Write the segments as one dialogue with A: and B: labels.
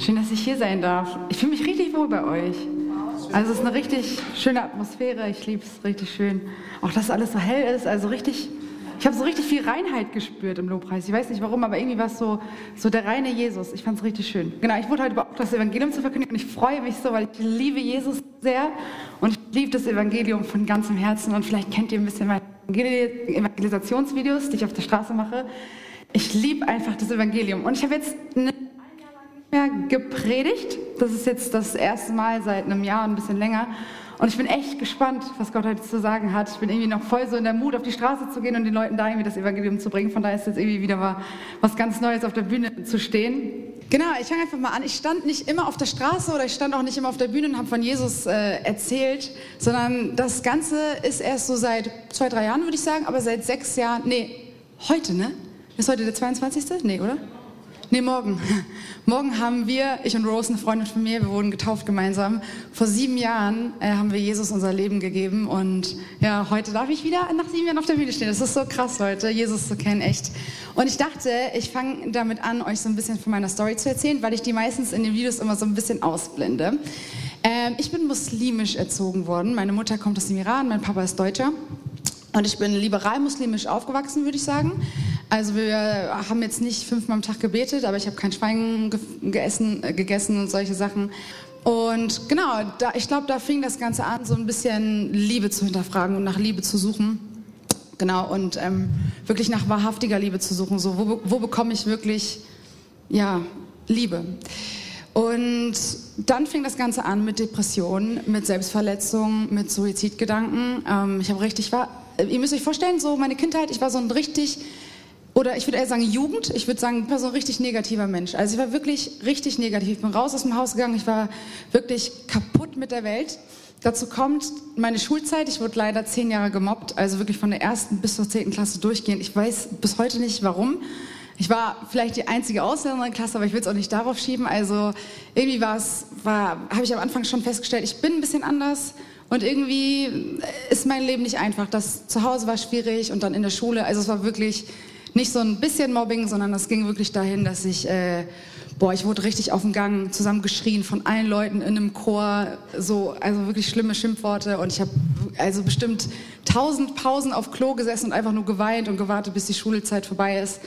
A: Schön, dass ich hier sein darf. Ich fühle mich richtig wohl bei euch. Also es ist eine richtig schöne Atmosphäre. Ich liebe es richtig schön. Auch dass alles so hell ist. Also richtig, ich habe so richtig viel Reinheit gespürt im Lobpreis. Ich weiß nicht warum, aber irgendwie war es so, so der reine Jesus. Ich fand es richtig schön. Genau, ich wurde heute beauftragt, das Evangelium zu verkündigen und ich freue mich so, weil ich liebe Jesus sehr und ich liebe das Evangelium von ganzem Herzen. Und vielleicht kennt ihr ein bisschen meine Evangelisationsvideos, die ich auf der Straße mache. Ich liebe einfach das Evangelium. Und ich habe jetzt eine mehr gepredigt. Das ist jetzt das erste Mal seit einem Jahr und ein bisschen länger. Und ich bin echt gespannt, was Gott heute zu sagen hat. Ich bin irgendwie noch voll so in der Mut, auf die Straße zu gehen und den Leuten da irgendwie das Evangelium zu bringen. Von daher ist jetzt irgendwie wieder mal was ganz Neues auf der Bühne zu stehen. Genau, ich fange einfach mal an. Ich stand nicht immer auf der Straße oder ich stand auch nicht immer auf der Bühne und habe von Jesus äh, erzählt, sondern das Ganze ist erst so seit zwei, drei Jahren, würde ich sagen, aber seit sechs Jahren, nee, heute, ne? Ist heute der 22.? Nee, oder? Nee, morgen. Morgen haben wir, ich und Rose, eine Freundin von mir, wir wurden getauft gemeinsam. Vor sieben Jahren äh, haben wir Jesus unser Leben gegeben und ja, heute darf ich wieder nach sieben Jahren auf der Bühne stehen. Das ist so krass, Leute, Jesus zu kennen, echt. Und ich dachte, ich fange damit an, euch so ein bisschen von meiner Story zu erzählen, weil ich die meistens in den Videos immer so ein bisschen ausblende. Ähm, ich bin muslimisch erzogen worden. Meine Mutter kommt aus dem Iran, mein Papa ist Deutscher. Und ich bin liberal-muslimisch aufgewachsen, würde ich sagen. Also wir haben jetzt nicht fünfmal am Tag gebetet, aber ich habe kein Schwein gegessen, äh, gegessen und solche Sachen. Und genau, da, ich glaube, da fing das Ganze an, so ein bisschen Liebe zu hinterfragen und nach Liebe zu suchen. Genau, und ähm, wirklich nach wahrhaftiger Liebe zu suchen. So, wo, wo bekomme ich wirklich, ja, Liebe? Und dann fing das Ganze an mit Depressionen, mit Selbstverletzungen, mit Suizidgedanken. Ähm, ich habe richtig, war, ihr müsst euch vorstellen, so meine Kindheit, ich war so ein richtig, oder ich würde eher sagen Jugend, ich würde sagen, ich war so ein richtig negativer Mensch. Also ich war wirklich richtig negativ. Ich bin raus aus dem Haus gegangen, ich war wirklich kaputt mit der Welt. Dazu kommt meine Schulzeit. Ich wurde leider zehn Jahre gemobbt, also wirklich von der ersten bis zur zehnten Klasse durchgehend. Ich weiß bis heute nicht warum. Ich war vielleicht die einzige Ausländerin in der Klasse, aber ich will es auch nicht darauf schieben. Also irgendwie war es, habe ich am Anfang schon festgestellt, ich bin ein bisschen anders und irgendwie ist mein Leben nicht einfach. Das zu Hause war schwierig und dann in der Schule. Also es war wirklich nicht so ein bisschen Mobbing, sondern es ging wirklich dahin, dass ich, äh, boah, ich wurde richtig auf dem Gang zusammengeschrien von allen Leuten in einem Chor, so, also wirklich schlimme Schimpfworte. Und ich habe also bestimmt tausend Pausen auf Klo gesessen und einfach nur geweint und gewartet, bis die Schulzeit vorbei ist.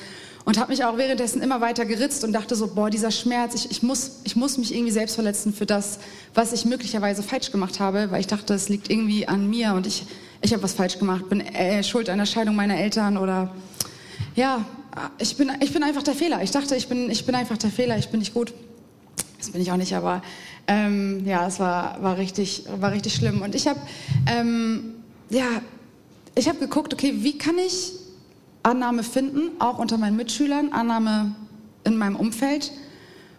A: Und habe mich auch währenddessen immer weiter geritzt und dachte so, boah, dieser Schmerz, ich, ich, muss, ich muss mich irgendwie selbst verletzen für das, was ich möglicherweise falsch gemacht habe, weil ich dachte, es liegt irgendwie an mir und ich, ich habe was falsch gemacht, bin äh, schuld an der Scheidung meiner Eltern oder ja, ich bin, ich bin einfach der Fehler. Ich dachte, ich bin, ich bin einfach der Fehler, ich bin nicht gut. Das bin ich auch nicht, aber ähm, ja, es war, war, richtig, war richtig schlimm. Und ich habe ähm, ja, ich habe geguckt, okay, wie kann ich Annahme finden, auch unter meinen Mitschülern, Annahme in meinem Umfeld.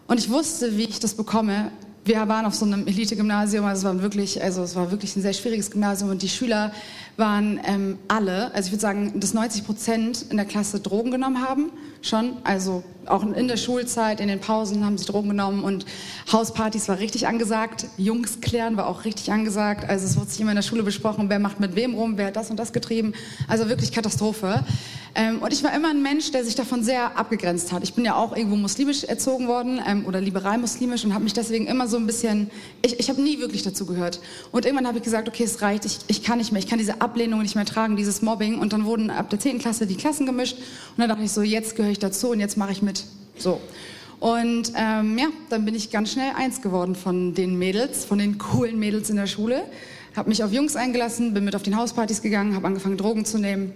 A: Und ich wusste, wie ich das bekomme. Wir waren auf so einem Elite-Gymnasium, also es war wirklich, also es war wirklich ein sehr schwieriges Gymnasium und die Schüler waren ähm, alle, also ich würde sagen, dass 90 Prozent in der Klasse Drogen genommen haben, schon, also auch in der Schulzeit, in den Pausen haben sie Drogen genommen und Hauspartys war richtig angesagt, Jungs klären war auch richtig angesagt, also es wurde sich immer in der Schule besprochen, wer macht mit wem rum, wer hat das und das getrieben, also wirklich Katastrophe. Ähm, und ich war immer ein Mensch, der sich davon sehr abgegrenzt hat. Ich bin ja auch irgendwo muslimisch erzogen worden ähm, oder liberal muslimisch und habe mich deswegen immer so ein bisschen, ich, ich habe nie wirklich dazu gehört. Und irgendwann habe ich gesagt, okay, es reicht, ich, ich kann nicht mehr, ich kann diese Ablehnung nicht mehr tragen, dieses Mobbing. Und dann wurden ab der 10. Klasse die Klassen gemischt und dann dachte ich so, jetzt gehöre ich dazu und jetzt mache ich mit. So. Und ähm, ja, dann bin ich ganz schnell eins geworden von den Mädels, von den coolen Mädels in der Schule. Habe mich auf Jungs eingelassen, bin mit auf den Hauspartys gegangen, habe angefangen Drogen zu nehmen.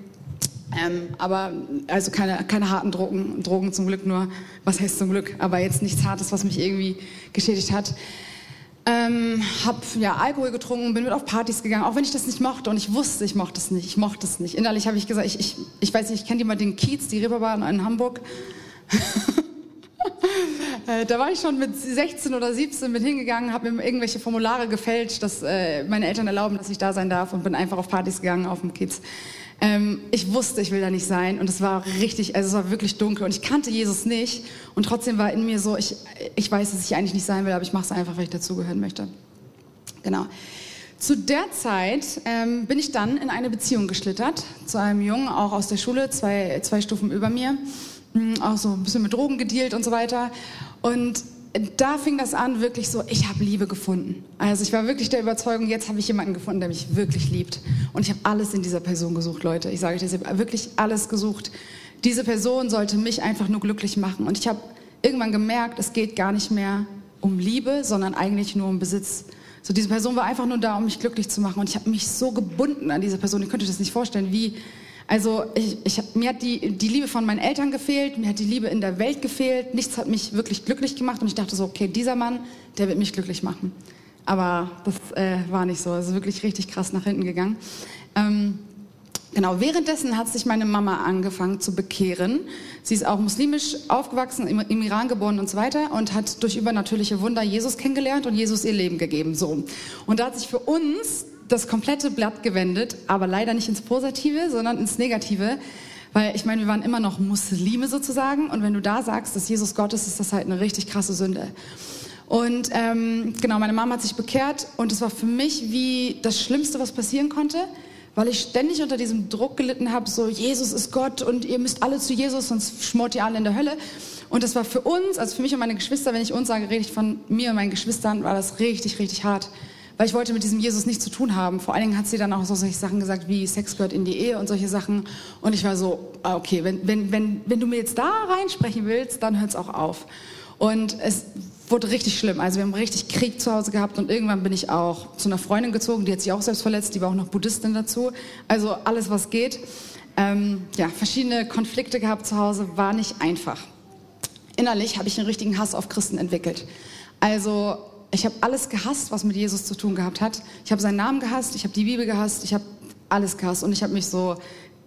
A: Ähm, aber also keine, keine harten Drogen, Drogen zum Glück nur, was heißt zum Glück, aber jetzt nichts Hartes, was mich irgendwie geschädigt hat. Ähm, hab ja Alkohol getrunken, bin mit auf Partys gegangen, auch wenn ich das nicht mochte und ich wusste, ich mochte es nicht, ich mochte es nicht. Innerlich habe ich gesagt, ich, ich, ich weiß nicht, ich kenne jemand den Kiez, die Reeperbahn in Hamburg. Äh, da war ich schon mit 16 oder 17 mit hingegangen, habe mir irgendwelche Formulare gefälscht, dass äh, meine Eltern erlauben, dass ich da sein darf und bin einfach auf Partys gegangen auf dem Kiez. Ähm, ich wusste, ich will da nicht sein und es war richtig, also es war wirklich dunkel und ich kannte Jesus nicht und trotzdem war in mir so, ich, ich weiß, dass ich eigentlich nicht sein will, aber ich mache es einfach, weil ich dazugehören möchte. Genau. Zu der Zeit ähm, bin ich dann in eine Beziehung geschlittert zu einem Jungen, auch aus der Schule, zwei, zwei Stufen über mir, hm, auch so ein bisschen mit Drogen gedealt und so weiter. Und da fing das an, wirklich so, ich habe Liebe gefunden. Also ich war wirklich der Überzeugung, jetzt habe ich jemanden gefunden, der mich wirklich liebt. Und ich habe alles in dieser Person gesucht, Leute. Ich sage euch ich habe wirklich alles gesucht. Diese Person sollte mich einfach nur glücklich machen. Und ich habe irgendwann gemerkt, es geht gar nicht mehr um Liebe, sondern eigentlich nur um Besitz. So, diese Person war einfach nur da, um mich glücklich zu machen. Und ich habe mich so gebunden an diese Person. Ihr könnt euch das nicht vorstellen, wie also ich, ich, mir hat die, die Liebe von meinen Eltern gefehlt, mir hat die Liebe in der Welt gefehlt. Nichts hat mich wirklich glücklich gemacht und ich dachte so, okay, dieser Mann, der wird mich glücklich machen. Aber das äh, war nicht so. Es ist wirklich richtig krass nach hinten gegangen. Ähm, Genau, währenddessen hat sich meine Mama angefangen zu bekehren. Sie ist auch muslimisch aufgewachsen, im, im, Iran geboren und so weiter und hat durch übernatürliche Wunder Jesus kennengelernt und Jesus ihr Leben gegeben. So. Und da hat sich für uns das komplette Blatt gewendet, aber leider nicht ins Positive, sondern ins Negative. Weil ich meine, wir waren immer noch Muslime sozusagen. Und wenn du da sagst, dass Jesus Gott ist, ist das halt eine richtig krasse Sünde. Und ähm, genau, meine Mama hat sich bekehrt und es war für mich wie das Schlimmste, was passieren konnte, weil ich ständig unter diesem Druck gelitten habe, so Jesus ist Gott und ihr müsst alle zu Jesus, sonst schmort ihr alle in der Hölle. Und das war für uns, also für mich und meine Geschwister, wenn ich uns sage, rede ich von mir und meinen Geschwistern, war das richtig, richtig hart weil ich wollte mit diesem Jesus nichts zu tun haben. Vor allen Dingen hat sie dann auch so solche Sachen gesagt wie Sex gehört in die Ehe und solche Sachen. Und ich war so, ah, okay, wenn, wenn, wenn, wenn du mir jetzt da reinsprechen willst, dann hört es auch auf. Und es wurde richtig schlimm. Also wir haben richtig Krieg zu Hause gehabt und irgendwann bin ich auch zu einer Freundin gezogen, die hat sich auch selbst verletzt, die war auch noch Buddhistin dazu. Also alles, was geht. Ähm, ja, verschiedene Konflikte gehabt zu Hause, war nicht einfach. Innerlich habe ich einen richtigen Hass auf Christen entwickelt. Also ich habe alles gehasst, was mit Jesus zu tun gehabt hat. Ich habe seinen Namen gehasst, ich habe die Bibel gehasst, ich habe alles gehasst und ich habe mich so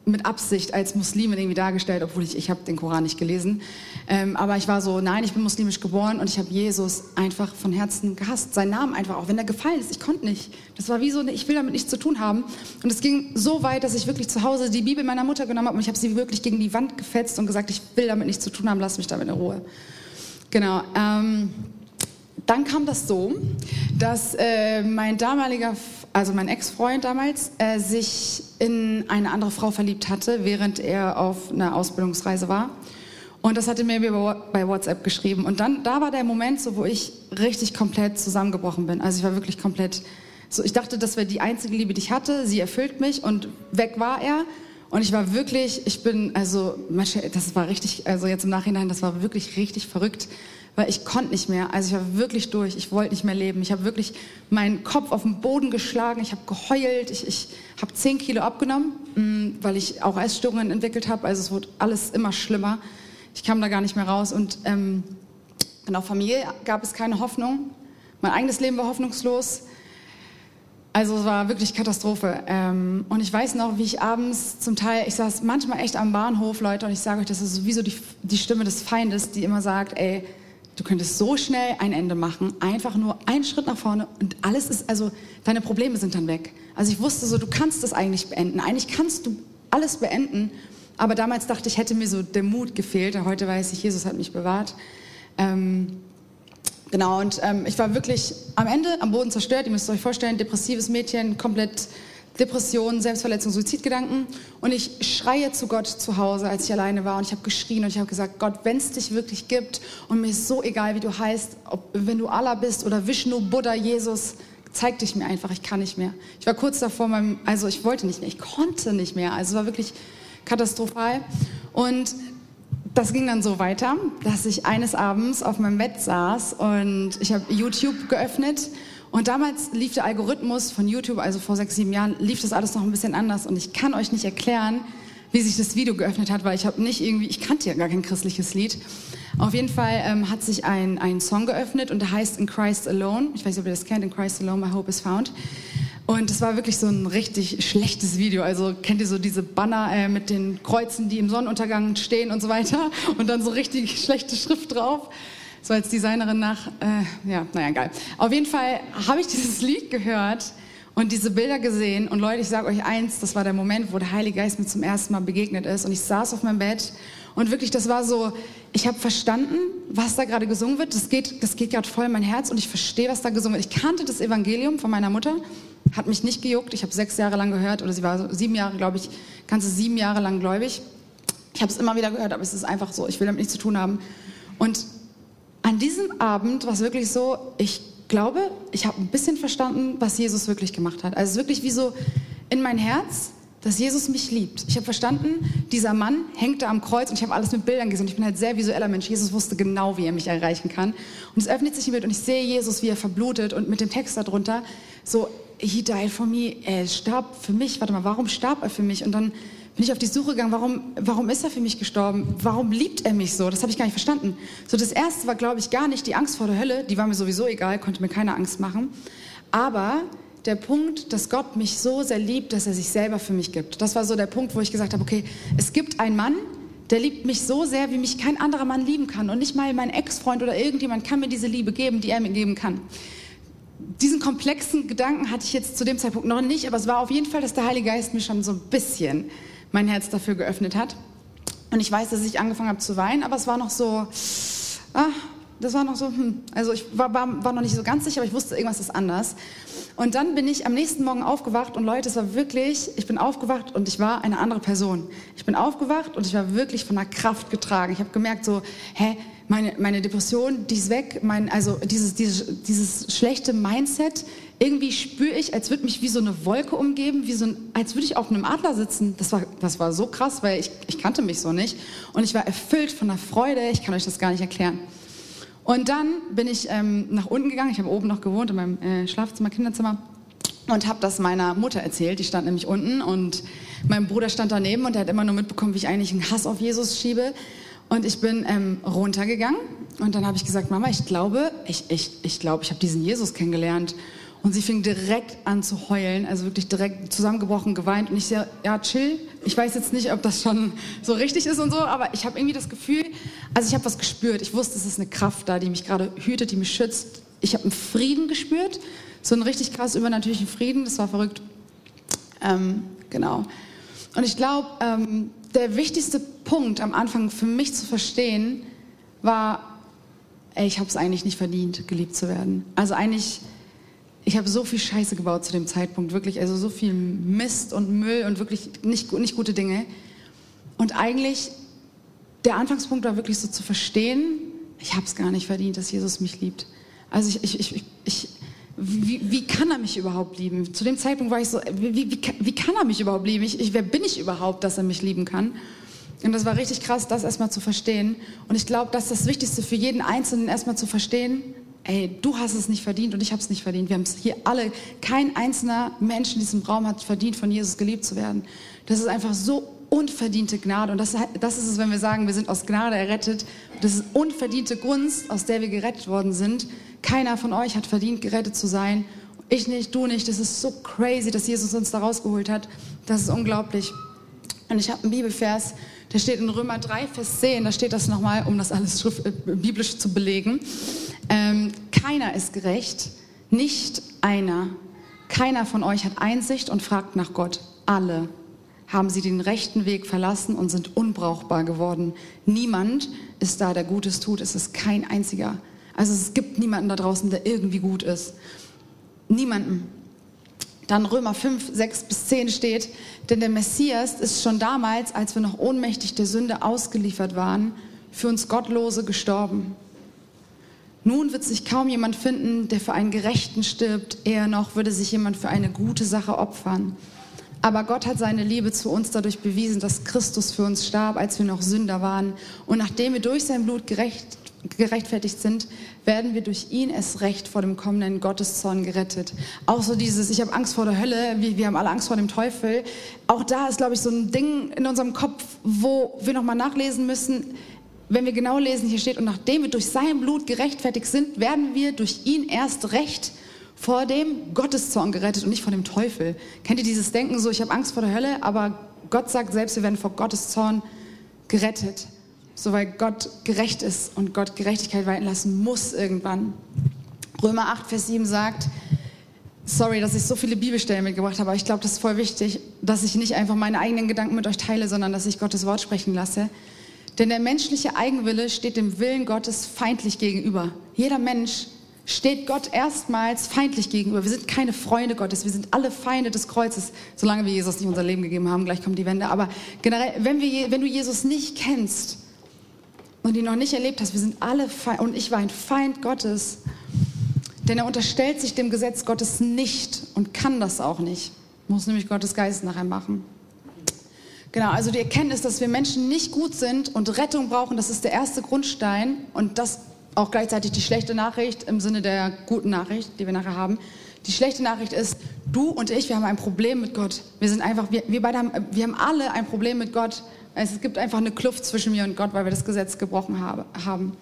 A: mit Absicht als Muslimin irgendwie dargestellt, obwohl ich, ich habe den Koran nicht gelesen. Ähm, aber ich war so, nein, ich bin muslimisch geboren und ich habe Jesus einfach von Herzen gehasst. Sein Namen einfach, auch wenn er gefallen ist. Ich konnte nicht. Das war wie so, ich will damit nichts zu tun haben. Und es ging so weit, dass ich wirklich zu Hause die Bibel meiner Mutter genommen habe und ich habe sie wirklich gegen die Wand gefetzt und gesagt, ich will damit nichts zu tun haben, lass mich damit in Ruhe. Genau. Ähm, dann kam das so, dass äh, mein damaliger, also mein Ex-Freund damals, äh, sich in eine andere Frau verliebt hatte, während er auf einer Ausbildungsreise war. Und das hatte mir bei WhatsApp geschrieben. Und dann, da war der Moment, so, wo ich richtig komplett zusammengebrochen bin. Also ich war wirklich komplett, so, ich dachte, das wäre die einzige Liebe, die ich hatte. Sie erfüllt mich und weg war er. Und ich war wirklich, ich bin, also, das war richtig, also jetzt im Nachhinein, das war wirklich richtig verrückt weil ich konnte nicht mehr. Also ich war wirklich durch. Ich wollte nicht mehr leben. Ich habe wirklich meinen Kopf auf den Boden geschlagen. Ich habe geheult. Ich, ich habe zehn Kilo abgenommen, mm, weil ich auch Essstörungen entwickelt habe. Also es wurde alles immer schlimmer. Ich kam da gar nicht mehr raus. Und ähm, genau, Familie gab es keine Hoffnung. Mein eigenes Leben war hoffnungslos. Also es war wirklich Katastrophe. Ähm, und ich weiß noch, wie ich abends zum Teil, ich saß manchmal echt am Bahnhof, Leute, und ich sage euch, das ist sowieso die, die Stimme des Feindes, die immer sagt, ey, Du könntest so schnell ein Ende machen, einfach nur einen Schritt nach vorne und alles ist, also deine Probleme sind dann weg. Also ich wusste so, du kannst das eigentlich beenden. Eigentlich kannst du alles beenden. Aber damals dachte ich, hätte mir so der Mut gefehlt. Heute weiß ich, Jesus hat mich bewahrt. Ähm, genau, und ähm, ich war wirklich am Ende am Boden zerstört. Ihr müsst euch vorstellen, depressives Mädchen, komplett Depressionen, Selbstverletzung, Suizidgedanken. Und ich schreie zu Gott zu Hause, als ich alleine war. Und ich habe geschrien und ich habe gesagt, Gott, wenn es dich wirklich gibt und mir ist so egal, wie du heißt, ob, wenn du Allah bist oder Vishnu, Buddha, Jesus, zeig dich mir einfach, ich kann nicht mehr. Ich war kurz davor, meinem, also ich wollte nicht mehr, ich konnte nicht mehr. Also es war wirklich katastrophal. Und das ging dann so weiter, dass ich eines Abends auf meinem Bett saß und ich habe YouTube geöffnet und damals lief der Algorithmus von YouTube, also vor sechs, sieben Jahren, lief das alles noch ein bisschen anders. Und ich kann euch nicht erklären, wie sich das Video geöffnet hat, weil ich habe nicht irgendwie, ich kannte ja gar kein christliches Lied. Auf jeden Fall ähm, hat sich ein, ein Song geöffnet und der heißt In Christ Alone. Ich weiß nicht, ob ihr das kennt, In Christ Alone, My Hope is Found. Und es war wirklich so ein richtig schlechtes Video. Also kennt ihr so diese Banner äh, mit den Kreuzen, die im Sonnenuntergang stehen und so weiter und dann so richtig schlechte Schrift drauf so als Designerin nach, äh, ja, naja, egal. Auf jeden Fall habe ich dieses Lied gehört und diese Bilder gesehen. Und Leute, ich sage euch eins, das war der Moment, wo der Heilige Geist mir zum ersten Mal begegnet ist. Und ich saß auf meinem Bett und wirklich, das war so, ich habe verstanden, was da gerade gesungen wird. Das geht, das geht gerade voll in mein Herz und ich verstehe, was da gesungen wird. Ich kannte das Evangelium von meiner Mutter, hat mich nicht gejuckt. Ich habe sechs Jahre lang gehört, oder sie war sieben Jahre, glaube ich, ganze sieben Jahre lang gläubig. Ich habe es immer wieder gehört, aber es ist einfach so, ich will damit nichts zu tun haben. Und an diesem Abend war es wirklich so, ich glaube, ich habe ein bisschen verstanden, was Jesus wirklich gemacht hat. Also wirklich wie so in mein Herz, dass Jesus mich liebt. Ich habe verstanden, dieser Mann hängt da am Kreuz und ich habe alles mit Bildern gesehen. Ich bin halt sehr visueller Mensch. Jesus wusste genau, wie er mich erreichen kann. Und es öffnet sich ein Bild und ich sehe Jesus, wie er verblutet und mit dem Text darunter so, he died for me, er starb für mich. Warte mal, warum starb er für mich? Und dann bin ich auf die Suche gegangen, warum, warum ist er für mich gestorben? Warum liebt er mich so? Das habe ich gar nicht verstanden. So, das erste war, glaube ich, gar nicht die Angst vor der Hölle. Die war mir sowieso egal, konnte mir keine Angst machen. Aber der Punkt, dass Gott mich so sehr liebt, dass er sich selber für mich gibt. Das war so der Punkt, wo ich gesagt habe, okay, es gibt einen Mann, der liebt mich so sehr, wie mich kein anderer Mann lieben kann. Und nicht mal mein Ex-Freund oder irgendjemand kann mir diese Liebe geben, die er mir geben kann. Diesen komplexen Gedanken hatte ich jetzt zu dem Zeitpunkt noch nicht, aber es war auf jeden Fall, dass der Heilige Geist mir schon so ein bisschen mein Herz dafür geöffnet hat. Und ich weiß, dass ich angefangen habe zu weinen, aber es war noch so, ah, das war noch so, hm. also ich war, war, war noch nicht so ganz sicher, aber ich wusste, irgendwas ist anders. Und dann bin ich am nächsten Morgen aufgewacht und Leute, es war wirklich, ich bin aufgewacht und ich war eine andere Person. Ich bin aufgewacht und ich war wirklich von der Kraft getragen. Ich habe gemerkt so, hä, meine, meine Depression, die ist weg, mein, also dieses, dieses, dieses schlechte Mindset, irgendwie spüre ich, als würde mich wie so eine Wolke umgeben, wie so ein, als würde ich auf einem Adler sitzen. Das war, das war so krass, weil ich, ich kannte mich so nicht. Und ich war erfüllt von der Freude, ich kann euch das gar nicht erklären. Und dann bin ich ähm, nach unten gegangen, ich habe oben noch gewohnt in meinem äh, Schlafzimmer, Kinderzimmer und habe das meiner Mutter erzählt. Die stand nämlich unten und mein Bruder stand daneben und der hat immer nur mitbekommen, wie ich eigentlich einen Hass auf Jesus schiebe. Und ich bin ähm, runtergegangen und dann habe ich gesagt, Mama, ich glaube, ich, ich, ich glaube, ich habe diesen Jesus kennengelernt. Und sie fing direkt an zu heulen, also wirklich direkt zusammengebrochen, geweint. Und ich so, ja, chill. Ich weiß jetzt nicht, ob das schon so richtig ist und so, aber ich habe irgendwie das Gefühl, also ich habe was gespürt. Ich wusste, es ist eine Kraft da, die mich gerade hütet, die mich schützt. Ich habe einen Frieden gespürt, so einen richtig krass übernatürlichen Frieden. Das war verrückt. Ähm, genau. Und ich glaube, ähm, der wichtigste Punkt am Anfang für mich zu verstehen war, ey, ich habe es eigentlich nicht verdient, geliebt zu werden. Also eigentlich ich habe so viel Scheiße gebaut zu dem Zeitpunkt, wirklich, also so viel Mist und Müll und wirklich nicht, nicht gute Dinge. Und eigentlich, der Anfangspunkt war wirklich so zu verstehen, ich habe es gar nicht verdient, dass Jesus mich liebt. Also ich, ich, ich, ich wie, wie, kann er mich überhaupt lieben? Zu dem Zeitpunkt war ich so, wie, wie, wie kann er mich überhaupt lieben? Ich, wer bin ich überhaupt, dass er mich lieben kann? Und das war richtig krass, das erstmal zu verstehen. Und ich glaube, das ist das Wichtigste für jeden Einzelnen, erstmal zu verstehen, ey, du hast es nicht verdient und ich habe es nicht verdient. Wir haben es hier alle, kein einzelner Mensch in diesem Raum hat verdient, von Jesus geliebt zu werden. Das ist einfach so unverdiente Gnade. Und das, das ist es, wenn wir sagen, wir sind aus Gnade errettet. Das ist unverdiente Gunst, aus der wir gerettet worden sind. Keiner von euch hat verdient, gerettet zu sein. Ich nicht, du nicht. Das ist so crazy, dass Jesus uns da rausgeholt hat. Das ist unglaublich. Und ich habe einen Bibelvers, der steht in Römer 3, Vers 10, da steht das nochmal, um das alles äh, biblisch zu belegen. Ähm, keiner ist gerecht, nicht einer. Keiner von euch hat Einsicht und fragt nach Gott. Alle haben sie den rechten Weg verlassen und sind unbrauchbar geworden. Niemand ist da, der Gutes tut. Es ist kein einziger. Also es gibt niemanden da draußen, der irgendwie gut ist. Niemanden. Dann Römer 5, 6 bis 10 steht, denn der Messias ist schon damals, als wir noch ohnmächtig der Sünde ausgeliefert waren, für uns Gottlose gestorben. Nun wird sich kaum jemand finden, der für einen Gerechten stirbt, eher noch würde sich jemand für eine gute Sache opfern. Aber Gott hat seine Liebe zu uns dadurch bewiesen, dass Christus für uns starb, als wir noch Sünder waren. Und nachdem wir durch sein Blut gerecht, gerechtfertigt sind, werden wir durch ihn erst recht vor dem kommenden Gotteszorn gerettet. Auch so dieses, ich habe Angst vor der Hölle, wir, wir haben alle Angst vor dem Teufel. Auch da ist, glaube ich, so ein Ding in unserem Kopf, wo wir nochmal nachlesen müssen. Wenn wir genau lesen, hier steht, und nachdem wir durch sein Blut gerechtfertigt sind, werden wir durch ihn erst recht vor dem Gotteszorn gerettet und nicht vor dem Teufel. Kennt ihr dieses Denken so, ich habe Angst vor der Hölle, aber Gott sagt selbst, wir werden vor Gottes Zorn gerettet so weil Gott gerecht ist und Gott Gerechtigkeit walten lassen muss irgendwann. Römer 8, Vers 7 sagt, sorry, dass ich so viele Bibelstellen mitgebracht habe, aber ich glaube, das ist voll wichtig, dass ich nicht einfach meine eigenen Gedanken mit euch teile, sondern dass ich Gottes Wort sprechen lasse. Denn der menschliche Eigenwille steht dem Willen Gottes feindlich gegenüber. Jeder Mensch steht Gott erstmals feindlich gegenüber. Wir sind keine Freunde Gottes, wir sind alle Feinde des Kreuzes, solange wir Jesus nicht unser Leben gegeben haben. Gleich kommt die Wende. Aber generell, wenn, wir, wenn du Jesus nicht kennst, und die noch nicht erlebt hast, wir sind alle Feind, und ich war ein Feind Gottes, denn er unterstellt sich dem Gesetz Gottes nicht und kann das auch nicht. Muss nämlich Gottes Geist nachher machen. Genau, also die Erkenntnis, dass wir Menschen nicht gut sind und Rettung brauchen, das ist der erste Grundstein und das auch gleichzeitig die schlechte Nachricht im Sinne der guten Nachricht, die wir nachher haben. Die schlechte Nachricht ist, du und ich, wir haben ein Problem mit Gott. Wir sind einfach, wir, wir beide haben, wir haben alle ein Problem mit Gott. Es gibt einfach eine Kluft zwischen mir und Gott, weil wir das Gesetz gebrochen habe, haben.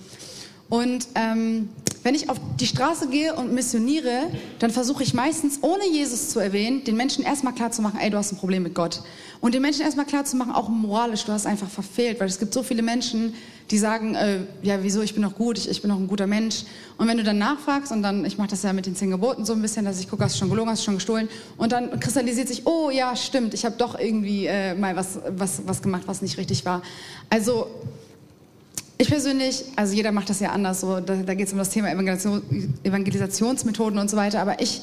A: Und ähm, wenn ich auf die Straße gehe und missioniere, dann versuche ich meistens, ohne Jesus zu erwähnen, den Menschen erstmal klarzumachen, ey, du hast ein Problem mit Gott. Und den Menschen erstmal klarzumachen, auch moralisch, du hast einfach verfehlt, weil es gibt so viele Menschen, die sagen, äh, ja, wieso, ich bin noch gut, ich, ich bin noch ein guter Mensch. Und wenn du dann nachfragst, und dann, ich mache das ja mit den zehn Geboten so ein bisschen, dass ich gucke, hast du schon gelogen, hast du schon gestohlen, und dann kristallisiert sich, oh ja, stimmt, ich habe doch irgendwie äh, mal was, was, was gemacht, was nicht richtig war. Also ich persönlich, also jeder macht das ja anders, so, da, da geht es um das Thema Evangelisation, Evangelisationsmethoden und so weiter, aber ich,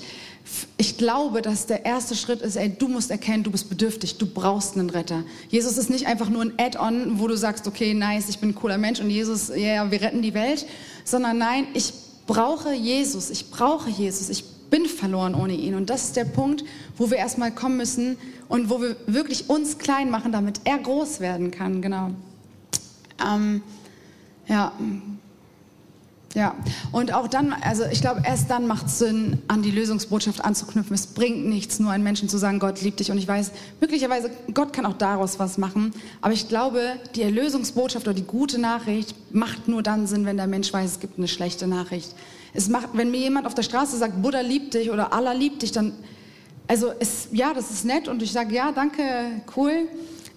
A: ich glaube, dass der erste Schritt ist, ey, du musst erkennen, du bist bedürftig, du brauchst einen Retter. Jesus ist nicht einfach nur ein Add-on, wo du sagst, okay, nice, ich bin ein cooler Mensch und Jesus, ja, yeah, wir retten die Welt, sondern nein, ich brauche Jesus, ich brauche Jesus, ich bin verloren ohne ihn. Und das ist der Punkt, wo wir erstmal kommen müssen und wo wir wirklich uns klein machen, damit er groß werden kann, genau. Ähm, ja. Ja, und auch dann, also ich glaube, erst dann macht es Sinn, an die Lösungsbotschaft anzuknüpfen. Es bringt nichts, nur einen Menschen zu sagen, Gott liebt dich. Und ich weiß, möglicherweise, Gott kann auch daraus was machen. Aber ich glaube, die Erlösungsbotschaft oder die gute Nachricht macht nur dann Sinn, wenn der Mensch weiß, es gibt eine schlechte Nachricht. Es macht, wenn mir jemand auf der Straße sagt, Buddha liebt dich oder Allah liebt dich, dann, also es, ja, das ist nett und ich sage, ja, danke, cool.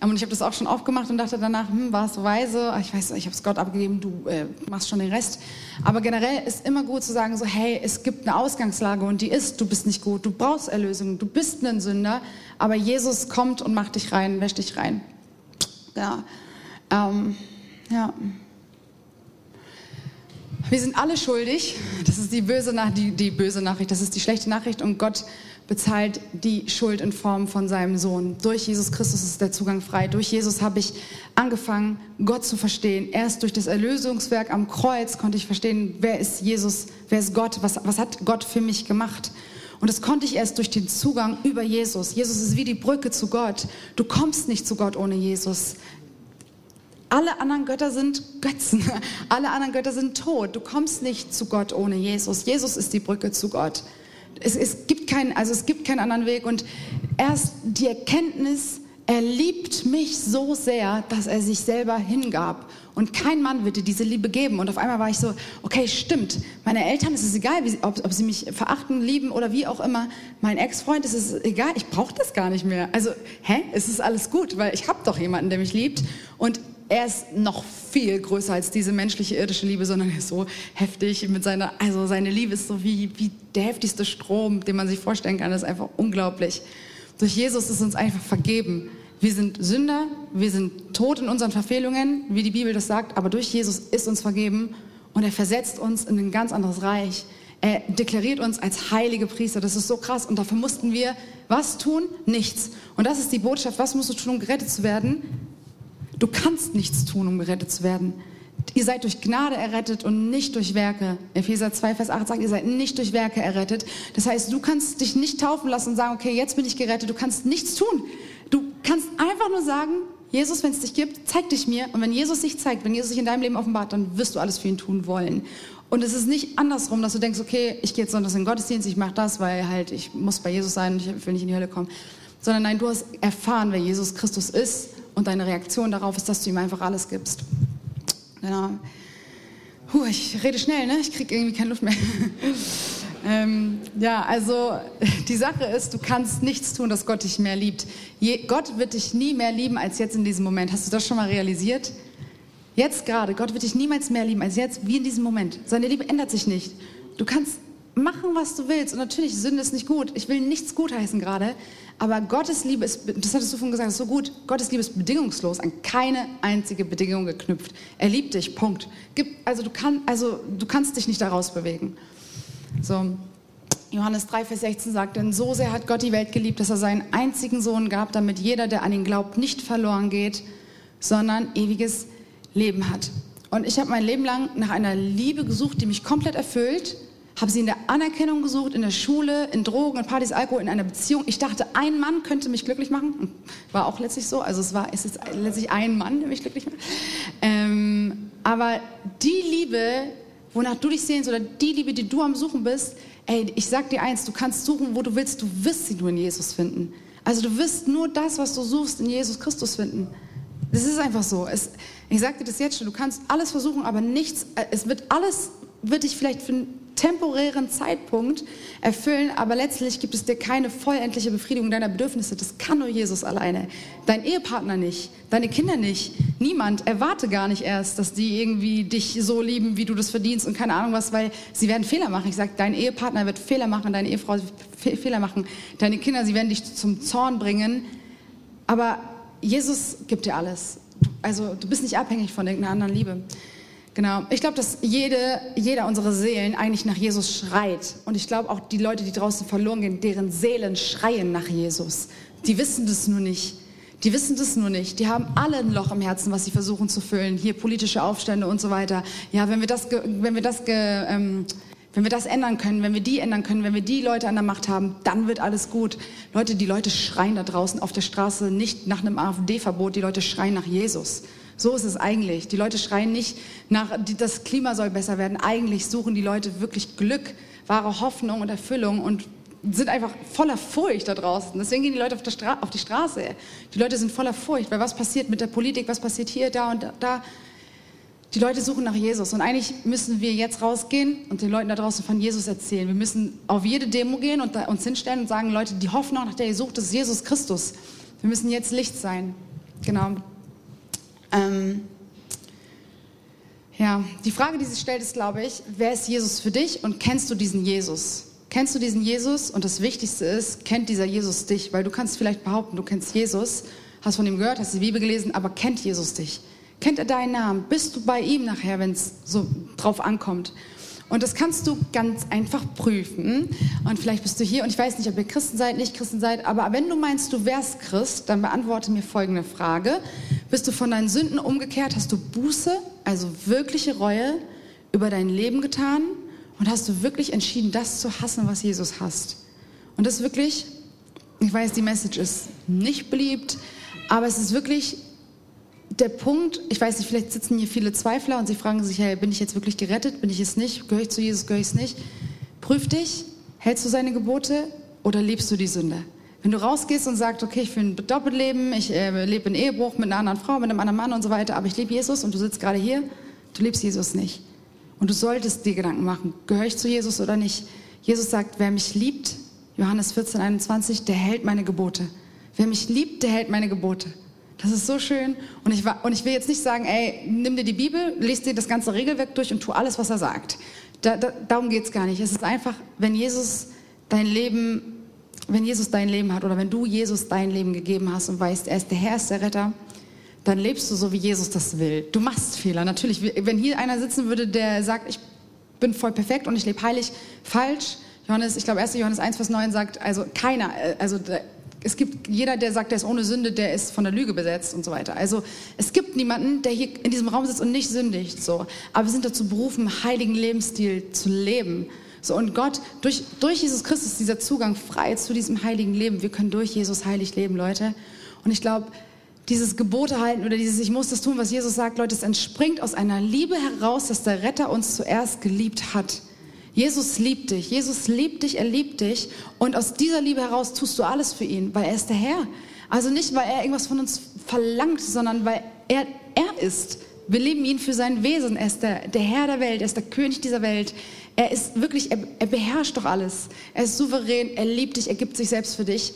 A: Und ich habe das auch schon aufgemacht und dachte danach, hm, war es weise? Ich weiß, ich habe es Gott abgegeben, du äh, machst schon den Rest. Aber generell ist immer gut zu sagen, so, hey, es gibt eine Ausgangslage und die ist, du bist nicht gut, du brauchst Erlösung, du bist ein Sünder, aber Jesus kommt und macht dich rein, wäscht dich rein. Ja. Ähm, ja. Wir sind alle schuldig. Das ist die böse, die, die böse Nachricht, das ist die schlechte Nachricht und Gott bezahlt die Schuld in Form von seinem Sohn. Durch Jesus Christus ist der Zugang frei. Durch Jesus habe ich angefangen, Gott zu verstehen. Erst durch das Erlösungswerk am Kreuz konnte ich verstehen, wer ist Jesus, wer ist Gott, was, was hat Gott für mich gemacht. Und das konnte ich erst durch den Zugang über Jesus. Jesus ist wie die Brücke zu Gott. Du kommst nicht zu Gott ohne Jesus. Alle anderen Götter sind Götzen. Alle anderen Götter sind tot. Du kommst nicht zu Gott ohne Jesus. Jesus ist die Brücke zu Gott. Es, es, gibt keinen, also es gibt keinen anderen Weg. Und erst die Erkenntnis, er liebt mich so sehr, dass er sich selber hingab. Und kein Mann wird dir diese Liebe geben. Und auf einmal war ich so, okay, stimmt. Meine Eltern, es ist egal, wie, ob, ob, sie mich verachten, lieben oder wie auch immer. Mein Ex-Freund, es ist egal, ich brauche das gar nicht mehr. Also, hä? Es ist alles gut, weil ich habe doch jemanden, der mich liebt. Und er ist noch viel größer als diese menschliche irdische Liebe, sondern er ist so heftig mit seiner, also seine Liebe ist so wie, wie der heftigste Strom, den man sich vorstellen kann. Das ist einfach unglaublich. Durch Jesus ist uns einfach vergeben. Wir sind Sünder, wir sind tot in unseren Verfehlungen, wie die Bibel das sagt, aber durch Jesus ist uns vergeben und er versetzt uns in ein ganz anderes Reich. Er deklariert uns als heilige Priester. Das ist so krass. Und dafür mussten wir was tun? Nichts. Und das ist die Botschaft. Was musst du tun, um gerettet zu werden? Du kannst nichts tun, um gerettet zu werden. Ihr seid durch Gnade errettet und nicht durch Werke. Epheser 2, Vers 8 sagt, ihr seid nicht durch Werke errettet. Das heißt, du kannst dich nicht taufen lassen und sagen, okay, jetzt bin ich gerettet. Du kannst nichts tun. Du kannst einfach nur sagen, Jesus, wenn es dich gibt, zeig dich mir. Und wenn Jesus sich zeigt, wenn Jesus sich in deinem Leben offenbart, dann wirst du alles für ihn tun wollen. Und es ist nicht andersrum, dass du denkst, okay, ich gehe jetzt sonntags in den Gottesdienst, ich mache das, weil halt ich muss bei Jesus sein und ich will nicht in die Hölle kommen. Sondern nein, du hast erfahren, wer Jesus Christus ist und deine Reaktion darauf ist, dass du ihm einfach alles gibst. Genau. Puh, ich rede schnell, ne? Ich kriege irgendwie keine Luft mehr. ähm, ja, also die Sache ist, du kannst nichts tun, dass Gott dich mehr liebt. Je, Gott wird dich nie mehr lieben als jetzt in diesem Moment. Hast du das schon mal realisiert? Jetzt gerade, Gott wird dich niemals mehr lieben als jetzt, wie in diesem Moment. Seine Liebe ändert sich nicht. Du kannst machen, was du willst. Und natürlich, Sünde ist nicht gut. Ich will nichts gutheißen gerade. Aber Gottes Liebe ist, das hattest du vorhin gesagt, ist so gut. Gottes Liebe ist bedingungslos, an keine einzige Bedingung geknüpft. Er liebt dich, Punkt. also, du kann, also du kannst dich nicht daraus bewegen. So. Johannes 3, Vers 16 sagt, denn so sehr hat Gott die Welt geliebt, dass er seinen einzigen Sohn gab, damit jeder, der an ihn glaubt, nicht verloren geht, sondern ewiges Leben hat. Und ich habe mein Leben lang nach einer Liebe gesucht, die mich komplett erfüllt. Habe sie in der Anerkennung gesucht, in der Schule, in Drogen, in Partys, Alkohol, in einer Beziehung. Ich dachte, ein Mann könnte mich glücklich machen. War auch letztlich so. Also es war, es ist letztlich ein Mann, der mich glücklich macht. Ähm, aber die Liebe, wonach du dich sehnst, oder die Liebe, die du am Suchen bist, ey, ich sag dir eins, du kannst suchen, wo du willst, du wirst sie nur in Jesus finden. Also du wirst nur das, was du suchst, in Jesus Christus finden. Das ist einfach so. Es, ich dir das jetzt schon, du kannst alles versuchen, aber nichts, äh, es wird alles, wird dich vielleicht für temporären Zeitpunkt erfüllen, aber letztlich gibt es dir keine vollendliche Befriedigung deiner Bedürfnisse. Das kann nur Jesus alleine. Dein Ehepartner nicht, deine Kinder nicht, niemand. Erwarte gar nicht erst, dass die irgendwie dich so lieben, wie du das verdienst und keine Ahnung was, weil sie werden Fehler machen. Ich sage, dein Ehepartner wird Fehler machen, deine Ehefrau wird Fehler machen, deine Kinder, sie werden dich zum Zorn bringen. Aber Jesus gibt dir alles. Also du bist nicht abhängig von irgendeiner anderen Liebe. Genau. Ich glaube, dass jede, jeder unserer Seelen eigentlich nach Jesus schreit. Und ich glaube auch die Leute, die draußen verloren gehen, deren Seelen schreien nach Jesus. Die wissen das nur nicht. Die wissen das nur nicht. Die haben alle ein Loch im Herzen, was sie versuchen zu füllen. Hier politische Aufstände und so weiter. Ja, wenn wir das, wenn wir das, ähm, wenn wir das ändern können, wenn wir die ändern können, wenn wir die Leute an der Macht haben, dann wird alles gut. Leute, die Leute schreien da draußen auf der Straße nicht nach einem AfD-Verbot, die Leute schreien nach Jesus. So ist es eigentlich. Die Leute schreien nicht nach, das Klima soll besser werden. Eigentlich suchen die Leute wirklich Glück, wahre Hoffnung und Erfüllung und sind einfach voller Furcht da draußen. Deswegen gehen die Leute auf, auf, die Straße. Die Leute sind voller Furcht, weil was passiert mit der Politik, was passiert hier, da und da. Die Leute suchen nach Jesus und eigentlich müssen wir jetzt rausgehen und den Leuten da draußen von Jesus erzählen. Wir müssen auf jede Demo gehen und uns hinstellen und sagen, Leute, die Hoffnung, nach der ihr sucht, ist Jesus Christus. Wir müssen jetzt Licht sein. Genau. Ähm, ja, die Frage, die sich stellt, ist, glaube ich, wer ist Jesus für dich und kennst du diesen Jesus? Kennst du diesen Jesus? Und das Wichtigste ist, kennt dieser Jesus dich? Weil du kannst vielleicht behaupten, du kennst Jesus, hast von ihm gehört, hast die Bibel gelesen, aber kennt Jesus dich? Kennt er deinen Namen? Bist du bei ihm nachher, wenn es so drauf ankommt? Und das kannst du ganz einfach prüfen. Und vielleicht bist du hier und ich weiß nicht, ob ihr Christen seid, nicht Christen seid, aber wenn du meinst, du wärst Christ, dann beantworte mir folgende Frage. Bist du von deinen Sünden umgekehrt? Hast du Buße, also wirkliche Reue über dein Leben getan? Und hast du wirklich entschieden, das zu hassen, was Jesus hasst? Und das ist wirklich, ich weiß, die Message ist nicht beliebt, aber es ist wirklich der Punkt, ich weiß nicht, vielleicht sitzen hier viele Zweifler und sie fragen sich, hey, bin ich jetzt wirklich gerettet? Bin ich es nicht? Gehöre ich zu Jesus? Gehöre ich es nicht? Prüf dich, hältst du seine Gebote oder lebst du die Sünde? Wenn du rausgehst und sagst, okay, ich will ein Doppelleben, ich äh, lebe in Ehebruch mit einer anderen Frau, mit einem anderen Mann und so weiter, aber ich lebe Jesus und du sitzt gerade hier, du lebst Jesus nicht. Und du solltest dir Gedanken machen, gehöre ich zu Jesus oder nicht? Jesus sagt, wer mich liebt, Johannes 14, 21, der hält meine Gebote. Wer mich liebt, der hält meine Gebote. Das ist so schön. Und ich, und ich will jetzt nicht sagen, ey, nimm dir die Bibel, lest dir das ganze Regelwerk durch und tu alles, was er sagt. Da, da, darum geht es gar nicht. Es ist einfach, wenn Jesus dein Leben, wenn Jesus dein Leben hat oder wenn du Jesus dein Leben gegeben hast und weißt, er ist der Herr, ist der Retter, dann lebst du so, wie Jesus das will. Du machst Fehler. Natürlich, wenn hier einer sitzen würde, der sagt, ich bin voll perfekt und ich lebe heilig, falsch. Johannes, ich glaube, 1. Johannes 1, Vers 9 sagt, also keiner, äh, also es gibt jeder, der sagt, der ist ohne Sünde, der ist von der Lüge besetzt und so weiter. Also es gibt niemanden, der hier in diesem Raum sitzt und nicht sündigt. So. Aber wir sind dazu berufen, heiligen Lebensstil zu leben. So, und Gott, durch, durch Jesus Christus dieser Zugang frei zu diesem heiligen Leben. Wir können durch Jesus heilig leben, Leute. Und ich glaube, dieses Gebote halten oder dieses Ich muss das tun, was Jesus sagt, Leute, es entspringt aus einer Liebe heraus, dass der Retter uns zuerst geliebt hat. Jesus liebt dich. Jesus liebt dich, er liebt dich. Und aus dieser Liebe heraus tust du alles für ihn, weil er ist der Herr. Also nicht, weil er irgendwas von uns verlangt, sondern weil er er ist. Wir lieben ihn für sein Wesen. Er ist der, der Herr der Welt, er ist der König dieser Welt. Er ist wirklich, er, er beherrscht doch alles. Er ist souverän, er liebt dich, er gibt sich selbst für dich.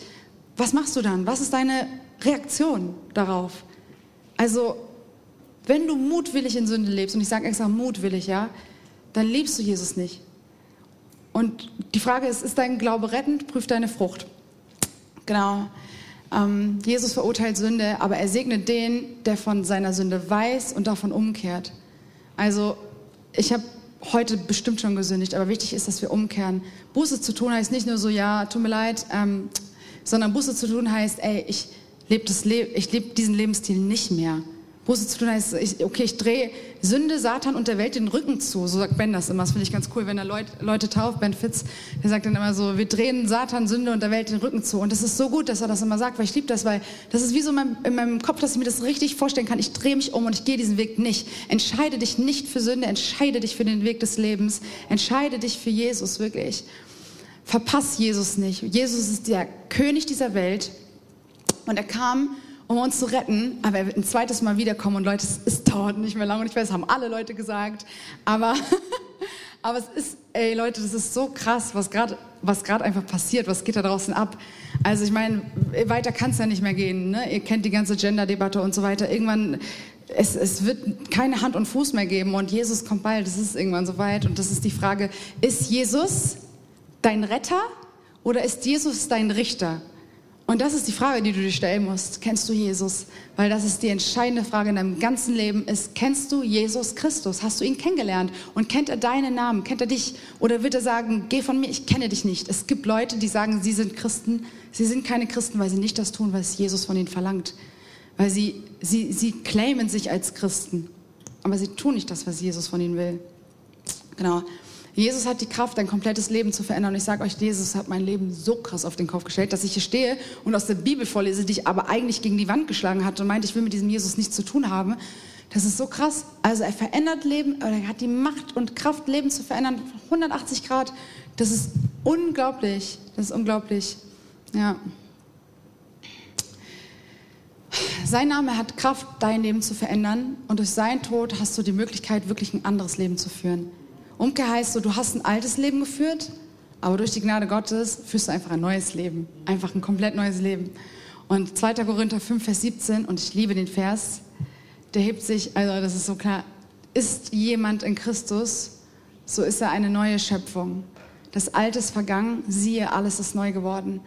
A: Was machst du dann? Was ist deine Reaktion darauf? Also, wenn du mutwillig in Sünde lebst, und ich sage extra mutwillig, ja, dann liebst du Jesus nicht. Und die Frage ist, ist dein Glaube rettend? Prüf deine Frucht. Genau. Ähm, Jesus verurteilt Sünde, aber er segnet den, der von seiner Sünde weiß und davon umkehrt. Also ich habe heute bestimmt schon gesündigt, aber wichtig ist, dass wir umkehren. Buße zu tun heißt nicht nur so, ja, tut mir leid, ähm, sondern Buße zu tun heißt, ey, ich lebe Le leb diesen Lebensstil nicht mehr. Buße zu tun heißt, ich, okay, ich drehe Sünde, Satan und der Welt den Rücken zu. So sagt Ben das immer. Das finde ich ganz cool, wenn er Leute, Leute tauft. Ben Fitz, der sagt dann immer so, wir drehen Satan, Sünde und der Welt den Rücken zu. Und das ist so gut, dass er das immer sagt, weil ich liebe das, weil das ist wie so in meinem, in meinem Kopf, dass ich mir das richtig vorstellen kann. Ich drehe mich um und ich gehe diesen Weg nicht. Entscheide dich nicht für Sünde, entscheide dich für den Weg des Lebens. Entscheide dich für Jesus, wirklich. Verpass Jesus nicht. Jesus ist der König dieser Welt. Und er kam um uns zu retten. Aber er wird ein zweites Mal wiederkommen und Leute, es, es dauert nicht mehr lange und ich weiß, haben alle Leute gesagt. Aber, aber es ist, ey Leute, das ist so krass, was gerade was gerade einfach passiert, was geht da draußen ab. Also ich meine, weiter kann es ja nicht mehr gehen. Ne? Ihr kennt die ganze Gender-Debatte und so weiter. Irgendwann, es, es wird keine Hand und Fuß mehr geben und Jesus kommt bald, es ist irgendwann soweit. Und das ist die Frage, ist Jesus dein Retter oder ist Jesus dein Richter? Und das ist die Frage, die du dir stellen musst. Kennst du Jesus? Weil das ist die entscheidende Frage in deinem ganzen Leben ist, kennst du Jesus Christus? Hast du ihn kennengelernt? Und kennt er deinen Namen? Kennt er dich? Oder wird er sagen, geh von mir, ich kenne dich nicht? Es gibt Leute, die sagen, sie sind Christen. Sie sind keine Christen, weil sie nicht das tun, was Jesus von ihnen verlangt. Weil sie, sie, sie claimen sich als Christen. Aber sie tun nicht das, was Jesus von ihnen will. Genau. Jesus hat die Kraft, dein komplettes Leben zu verändern. Und ich sage euch, Jesus hat mein Leben so krass auf den Kopf gestellt, dass ich hier stehe und aus der Bibel vorlese, die ich aber eigentlich gegen die Wand geschlagen hatte und meinte, ich will mit diesem Jesus nichts zu tun haben. Das ist so krass. Also er verändert Leben, er hat die Macht und Kraft, Leben zu verändern, 180 Grad. Das ist unglaublich. Das ist unglaublich. Ja. Sein Name hat Kraft, dein Leben zu verändern. Und durch seinen Tod hast du die Möglichkeit, wirklich ein anderes Leben zu führen. Umkehr heißt so, du hast ein altes Leben geführt, aber durch die Gnade Gottes führst du einfach ein neues Leben. Einfach ein komplett neues Leben. Und 2. Korinther 5, Vers 17, und ich liebe den Vers, der hebt sich, also das ist so klar, ist jemand in Christus, so ist er eine neue Schöpfung. Das Alte ist vergangen, siehe, alles ist neu geworden.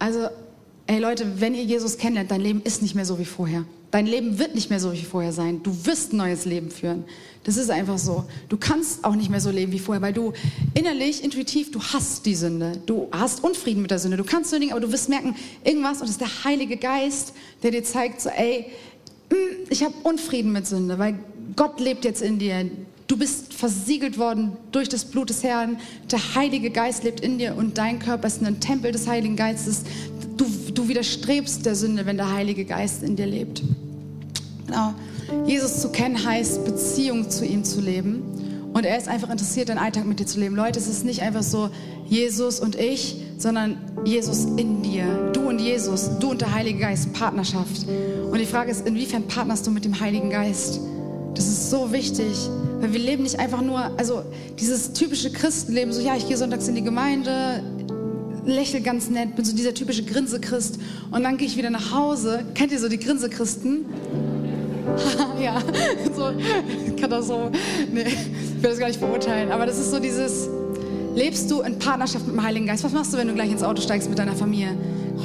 A: Also, ey Leute, wenn ihr Jesus kennenlernt, dein Leben ist nicht mehr so wie vorher. Dein Leben wird nicht mehr so wie vorher sein. Du wirst ein neues Leben führen. Das ist einfach so. Du kannst auch nicht mehr so leben wie vorher, weil du innerlich, intuitiv, du hast die Sünde. Du hast Unfrieden mit der Sünde. Du kannst sündigen, aber du wirst merken, irgendwas, und das ist der Heilige Geist, der dir zeigt, so, ey, mm, ich habe Unfrieden mit Sünde, weil Gott lebt jetzt in dir. Du bist versiegelt worden durch das Blut des Herrn. Der Heilige Geist lebt in dir und dein Körper ist ein Tempel des Heiligen Geistes. Du, du widerstrebst der Sünde, wenn der Heilige Geist in dir lebt. Genau. Jesus zu kennen heißt, Beziehung zu ihm zu leben. Und er ist einfach interessiert, den Alltag mit dir zu leben. Leute, es ist nicht einfach so Jesus und ich, sondern Jesus in dir. Du und Jesus, du und der Heilige Geist, Partnerschaft. Und die Frage ist, inwiefern partnerst du mit dem Heiligen Geist? Das ist so wichtig, weil wir leben nicht einfach nur, also dieses typische Christenleben, so ja, ich gehe sonntags in die Gemeinde, lächle ganz nett, bin so dieser typische Grinse-Christ und dann gehe ich wieder nach Hause. Kennt ihr so die Grinse-Christen? ja, so, kann das so, nee, ich will das gar nicht verurteilen, aber das ist so dieses, lebst du in Partnerschaft mit dem Heiligen Geist? Was machst du, wenn du gleich ins Auto steigst mit deiner Familie?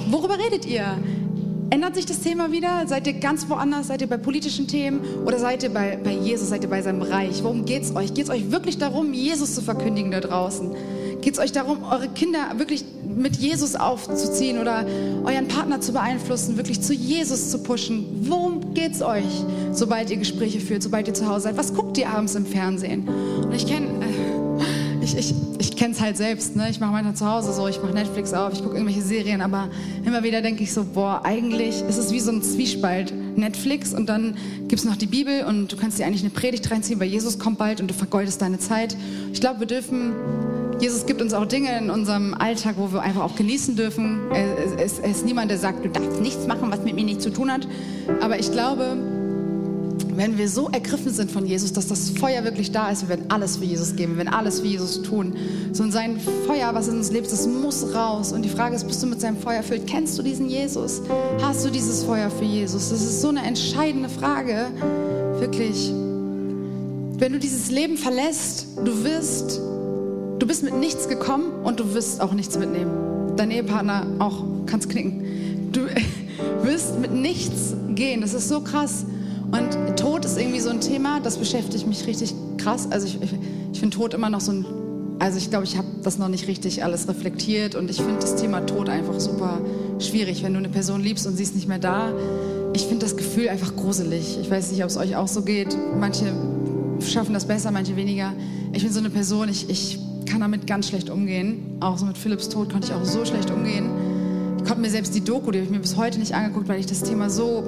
A: Worüber redet ihr? Ändert sich das Thema wieder? Seid ihr ganz woanders? Seid ihr bei politischen Themen? Oder seid ihr bei, bei Jesus? Seid ihr bei seinem Reich? Worum geht es euch? Geht es euch wirklich darum, Jesus zu verkündigen da draußen? Geht es euch darum, eure Kinder wirklich mit Jesus aufzuziehen oder euren Partner zu beeinflussen, wirklich zu Jesus zu pushen? Worum geht es euch, sobald ihr Gespräche führt, sobald ihr zu Hause seid? Was guckt ihr abends im Fernsehen? Und ich kenne... Äh, ich, ich, ich kenne es halt selbst. Ne? Ich mache manchmal zu Hause so, ich mache Netflix auf, ich gucke irgendwelche Serien, aber immer wieder denke ich so, boah, eigentlich ist es wie so ein Zwiespalt. Netflix und dann gibt es noch die Bibel und du kannst dir eigentlich eine Predigt reinziehen, weil Jesus kommt bald und du vergeudest deine Zeit. Ich glaube, wir dürfen, Jesus gibt uns auch Dinge in unserem Alltag, wo wir einfach auch genießen dürfen. Er ist niemand, der sagt, du darfst nichts machen, was mit mir nichts zu tun hat. Aber ich glaube, wenn wir so ergriffen sind von Jesus, dass das Feuer wirklich da ist, wir werden alles für Jesus geben, wir werden alles für Jesus tun. So und sein Feuer, was in uns lebt, das muss raus. Und die Frage ist, bist du mit seinem Feuer erfüllt? Kennst du diesen Jesus? Hast du dieses Feuer für Jesus? Das ist so eine entscheidende Frage, wirklich. Wenn du dieses Leben verlässt, du wirst, du bist mit nichts gekommen und du wirst auch nichts mitnehmen. Dein Ehepartner auch, kannst knicken. Du wirst mit nichts gehen. Das ist so krass. Und Tod ist irgendwie so ein Thema, das beschäftigt mich richtig krass. Also ich, ich, ich finde Tod immer noch so ein, also ich glaube, ich habe das noch nicht richtig alles reflektiert und ich finde das Thema Tod einfach super schwierig. Wenn du eine Person liebst und sie ist nicht mehr da, ich finde das Gefühl einfach gruselig. Ich weiß nicht, ob es euch auch so geht. Manche schaffen das besser, manche weniger. Ich bin so eine Person, ich, ich kann damit ganz schlecht umgehen. Auch so mit Philipps Tod konnte ich auch so schlecht umgehen. Ich konnte mir selbst die Doku, die habe ich mir bis heute nicht angeguckt, weil ich das Thema so.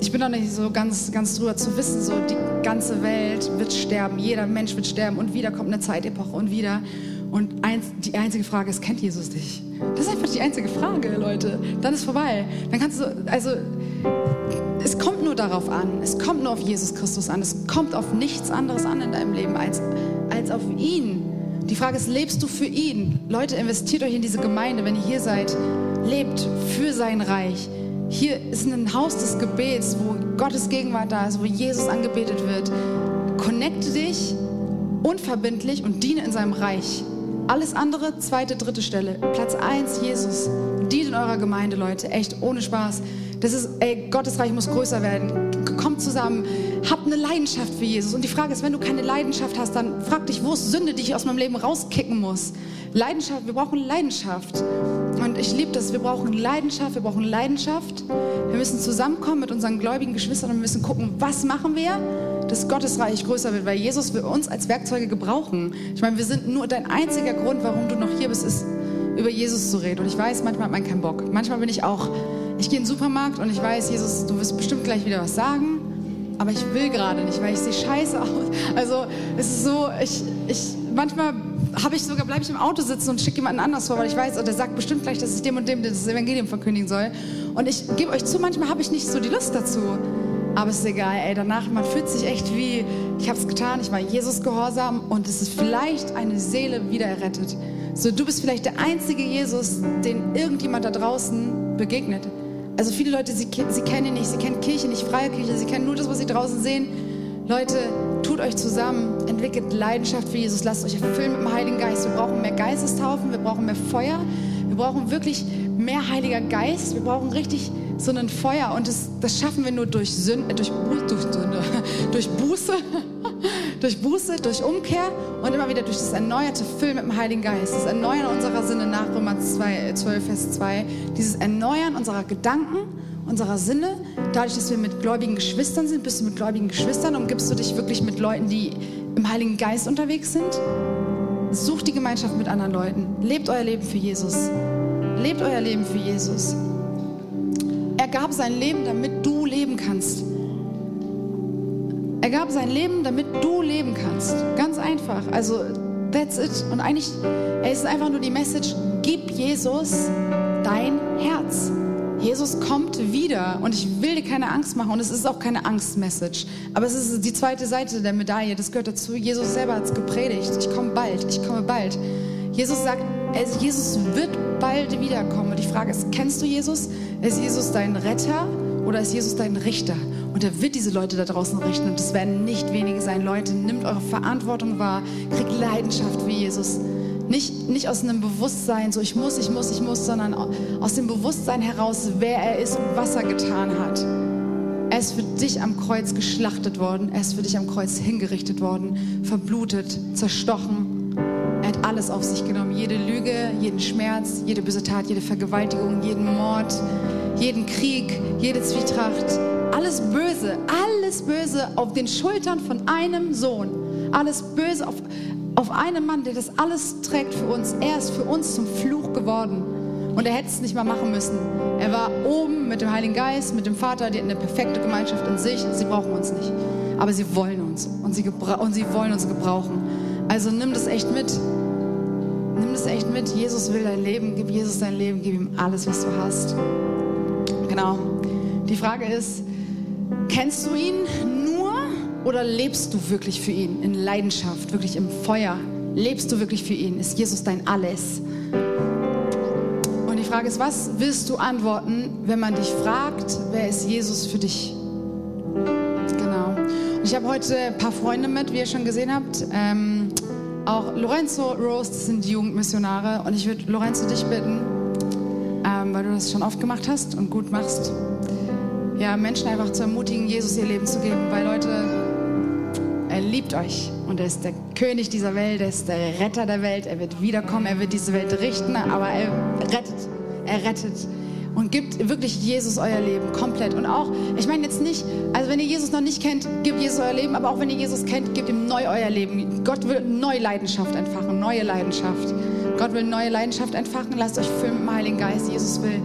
A: Ich bin noch nicht so ganz, ganz drüber zu wissen, so die ganze Welt wird sterben, jeder Mensch wird sterben und wieder kommt eine Zeitepoche und wieder. Und eins, die einzige Frage ist, kennt Jesus dich? Das ist einfach die einzige Frage, Leute. Dann ist vorbei. Dann kannst du, also, es kommt nur darauf an. Es kommt nur auf Jesus Christus an. Es kommt auf nichts anderes an in deinem Leben als, als auf ihn. Die Frage ist, lebst du für ihn? Leute, investiert euch in diese Gemeinde, wenn ihr hier seid. Lebt für sein Reich. Hier ist ein Haus des Gebets, wo Gottes Gegenwart da ist, wo Jesus angebetet wird. Connecte dich unverbindlich und diene in seinem Reich. Alles andere, zweite, dritte Stelle. Platz eins, Jesus. Dient in eurer Gemeinde, Leute. Echt, ohne Spaß. Das ist, ey, Gottes Reich muss größer werden. Kommt zusammen, habt eine Leidenschaft für Jesus. Und die Frage ist, wenn du keine Leidenschaft hast, dann frag dich, wo ist Sünde, die ich aus meinem Leben rauskicken muss? Leidenschaft, wir brauchen Leidenschaft. Und ich liebe das, wir brauchen Leidenschaft, wir brauchen Leidenschaft. Wir müssen zusammenkommen mit unseren gläubigen Geschwistern und wir müssen gucken, was machen wir? dass Gottes Reich größer wird, weil Jesus will uns als Werkzeuge gebrauchen. Ich meine, wir sind nur dein einziger Grund, warum du noch hier bist, ist über Jesus zu reden. Und ich weiß, manchmal hat man keinen Bock. Manchmal bin ich auch, ich gehe in den Supermarkt und ich weiß, Jesus, du wirst bestimmt gleich wieder was sagen, aber ich will gerade nicht, weil ich sehe scheiße aus. Also es ist so, ich, ich manchmal habe ich sogar, bleibe ich im Auto sitzen und schicke jemanden anders vor, weil ich weiß, oh, der sagt bestimmt gleich, dass ich dem und dem das Evangelium verkündigen soll. Und ich gebe euch zu, manchmal habe ich nicht so die Lust dazu. Aber es ist egal, ey, danach, man fühlt sich echt wie, ich habe es getan, ich war Jesus gehorsam und es ist vielleicht eine Seele wieder errettet. So, du bist vielleicht der einzige Jesus, den irgendjemand da draußen begegnet. Also viele Leute, sie, sie kennen ihn nicht, sie kennen Kirche nicht, freie Kirche, sie kennen nur das, was sie draußen sehen. Leute, tut euch zusammen, entwickelt Leidenschaft für Jesus, lasst euch erfüllen mit dem Heiligen Geist. Wir brauchen mehr Geistestaufen, wir brauchen mehr Feuer, wir brauchen wirklich mehr Heiliger Geist, wir brauchen richtig so ein Feuer und das, das schaffen wir nur durch Sünde, durch, durch, Sünde, durch Buße, durch Buße, durch Umkehr und immer wieder durch das erneuerte Füllen mit dem Heiligen Geist, das Erneuern unserer Sinne nach Römer 2, 12, Vers 2, dieses Erneuern unserer Gedanken, unserer Sinne, dadurch, dass wir mit gläubigen Geschwistern sind, bist du mit gläubigen Geschwistern, umgibst du dich wirklich mit Leuten, die im Heiligen Geist unterwegs sind. Sucht die Gemeinschaft mit anderen Leuten. Lebt euer Leben für Jesus. Lebt euer Leben für Jesus. Er gab sein Leben, damit du leben kannst. Er gab sein Leben, damit du leben kannst. Ganz einfach. Also, that's it. Und eigentlich, es ist einfach nur die Message, gib Jesus dein Herz. Jesus kommt wieder und ich will dir keine Angst machen und es ist auch keine Angstmessage. Aber es ist die zweite Seite der Medaille, das gehört dazu. Jesus selber hat es gepredigt. Ich komme bald, ich komme bald. Jesus sagt, Jesus wird bald wiederkommen. Und die Frage ist, kennst du Jesus? Ist Jesus dein Retter oder ist Jesus dein Richter? Und er wird diese Leute da draußen richten. Und es werden nicht wenige sein. Leute, nimmt eure Verantwortung wahr. Kriegt Leidenschaft wie Jesus. Nicht, nicht aus einem Bewusstsein, so ich muss, ich muss, ich muss, sondern aus dem Bewusstsein heraus, wer er ist und was er getan hat. Er ist für dich am Kreuz geschlachtet worden. Er ist für dich am Kreuz hingerichtet worden, verblutet, zerstochen, er hat alles auf sich genommen. Jede Lüge, jeden Schmerz, jede böse Tat, jede Vergewaltigung, jeden Mord, jeden Krieg, jede Zwietracht. Alles Böse, alles Böse auf den Schultern von einem Sohn. Alles Böse auf, auf einem Mann, der das alles trägt für uns. Er ist für uns zum Fluch geworden. Und er hätte es nicht mal machen müssen. Er war oben mit dem Heiligen Geist, mit dem Vater, die hatten eine perfekte Gemeinschaft in sich. Sie brauchen uns nicht. Aber sie wollen uns und sie, und sie wollen uns gebrauchen. Also nimm das echt mit. Nimm das echt mit. Jesus will dein Leben. Gib Jesus dein Leben. Gib ihm alles, was du hast. Genau. Die Frage ist, kennst du ihn nur oder lebst du wirklich für ihn in Leidenschaft, wirklich im Feuer? Lebst du wirklich für ihn? Ist Jesus dein Alles? Und die Frage ist, was willst du antworten, wenn man dich fragt, wer ist Jesus für dich? Genau. Und ich habe heute ein paar Freunde mit, wie ihr schon gesehen habt. Ähm, auch Lorenzo, Rose, das sind die Jugendmissionare. Und ich würde Lorenzo dich bitten, ähm, weil du das schon oft gemacht hast und gut machst, ja, Menschen einfach zu ermutigen, Jesus ihr Leben zu geben. Weil Leute, er liebt euch und er ist der König dieser Welt, er ist der Retter der Welt, er wird wiederkommen, er wird diese Welt richten, aber er rettet, er rettet. und gebt wirklich Jesus euer Leben komplett. Und auch, ich meine jetzt nicht, also wenn ihr Jesus noch nicht kennt, gebt Jesus euer Leben, aber auch wenn ihr Jesus kennt, gebt ihm neu euer Leben. Gott will neue Leidenschaft entfachen, neue Leidenschaft. Gott will neue Leidenschaft entfachen. Lasst euch füllen mit dem Heiligen Geist. Jesus will,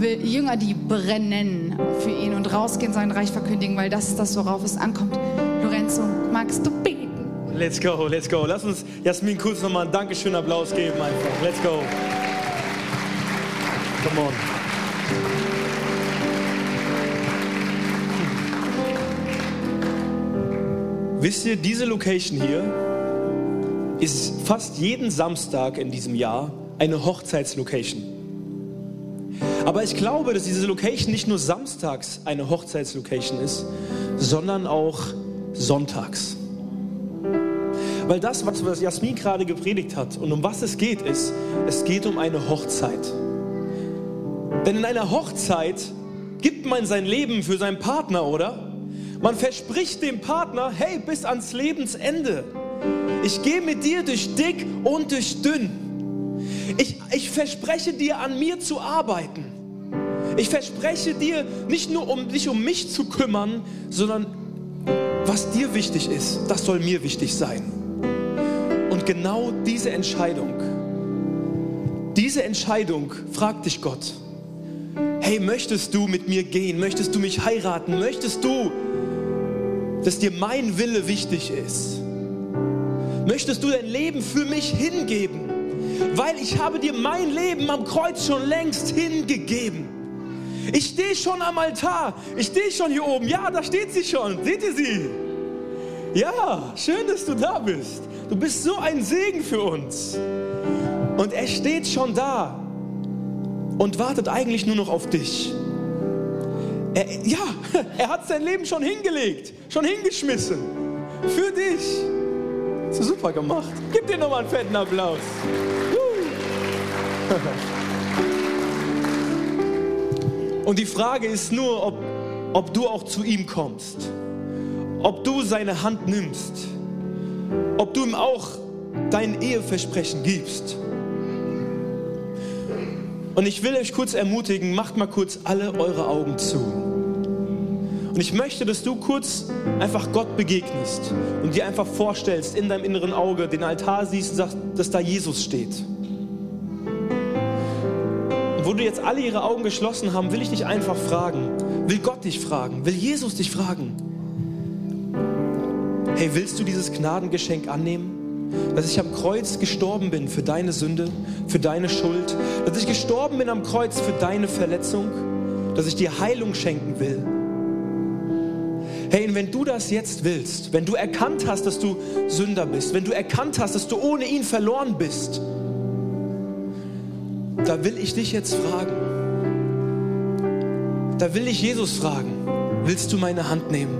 A: will Jünger, die brennen für ihn und rausgehen, sein Reich verkündigen, weil das ist das, worauf es ankommt. Lorenzo, magst du beten?
B: Let's go, let's go. Lass uns Jasmin kurz nochmal einen Dankeschön Applaus geben einfach. Let's go. Come on. Wisst ihr, diese Location hier ist fast jeden Samstag in diesem Jahr eine Hochzeitslocation. Aber ich glaube, dass diese Location nicht nur samstags eine Hochzeitslocation ist, sondern auch sonntags. Weil das, was Jasmin gerade gepredigt hat und um was es geht, ist, es geht um eine Hochzeit. Denn in einer Hochzeit gibt man sein Leben für seinen Partner, oder? Man verspricht dem Partner, hey, bis ans Lebensende. Ich gehe mit dir durch dick und durch dünn. Ich, ich verspreche dir, an mir zu arbeiten. Ich verspreche dir, nicht nur um dich um mich zu kümmern, sondern was dir wichtig ist, das soll mir wichtig sein. Und genau diese Entscheidung, diese Entscheidung fragt dich Gott. Hey, möchtest du mit mir gehen? Möchtest du mich heiraten? Möchtest du dass dir mein Wille wichtig ist? Möchtest du dein Leben für mich hingeben? Weil ich habe dir mein Leben am Kreuz schon längst hingegeben. Ich stehe schon am Altar. Ich stehe schon hier oben. Ja, da steht sie schon. Seht ihr sie? Ja, schön, dass du da bist. Du bist so ein Segen für uns. Und er steht schon da und wartet eigentlich nur noch auf dich. Er, ja, er hat sein Leben schon hingelegt, schon hingeschmissen. Für dich. So super gemacht. Gib dir nochmal einen fetten Applaus. Und die Frage ist nur, ob, ob du auch zu ihm kommst. Ob du seine Hand nimmst. Ob du ihm auch dein Eheversprechen gibst. Und ich will euch kurz ermutigen, macht mal kurz alle eure Augen zu. Und ich möchte, dass du kurz einfach Gott begegnest und dir einfach vorstellst, in deinem inneren Auge den Altar siehst und sagst, dass da Jesus steht. Und wo du jetzt alle ihre Augen geschlossen haben, will ich dich einfach fragen, will Gott dich fragen, will Jesus dich fragen. Hey, willst du dieses Gnadengeschenk annehmen? dass ich am Kreuz gestorben bin für deine Sünde, für deine Schuld, dass ich gestorben bin am Kreuz für deine Verletzung, dass ich dir Heilung schenken will. Hey, und wenn du das jetzt willst, wenn du erkannt hast, dass du Sünder bist, wenn du erkannt hast, dass du ohne ihn verloren bist, da will ich dich jetzt fragen. Da will ich Jesus fragen, willst du meine Hand nehmen?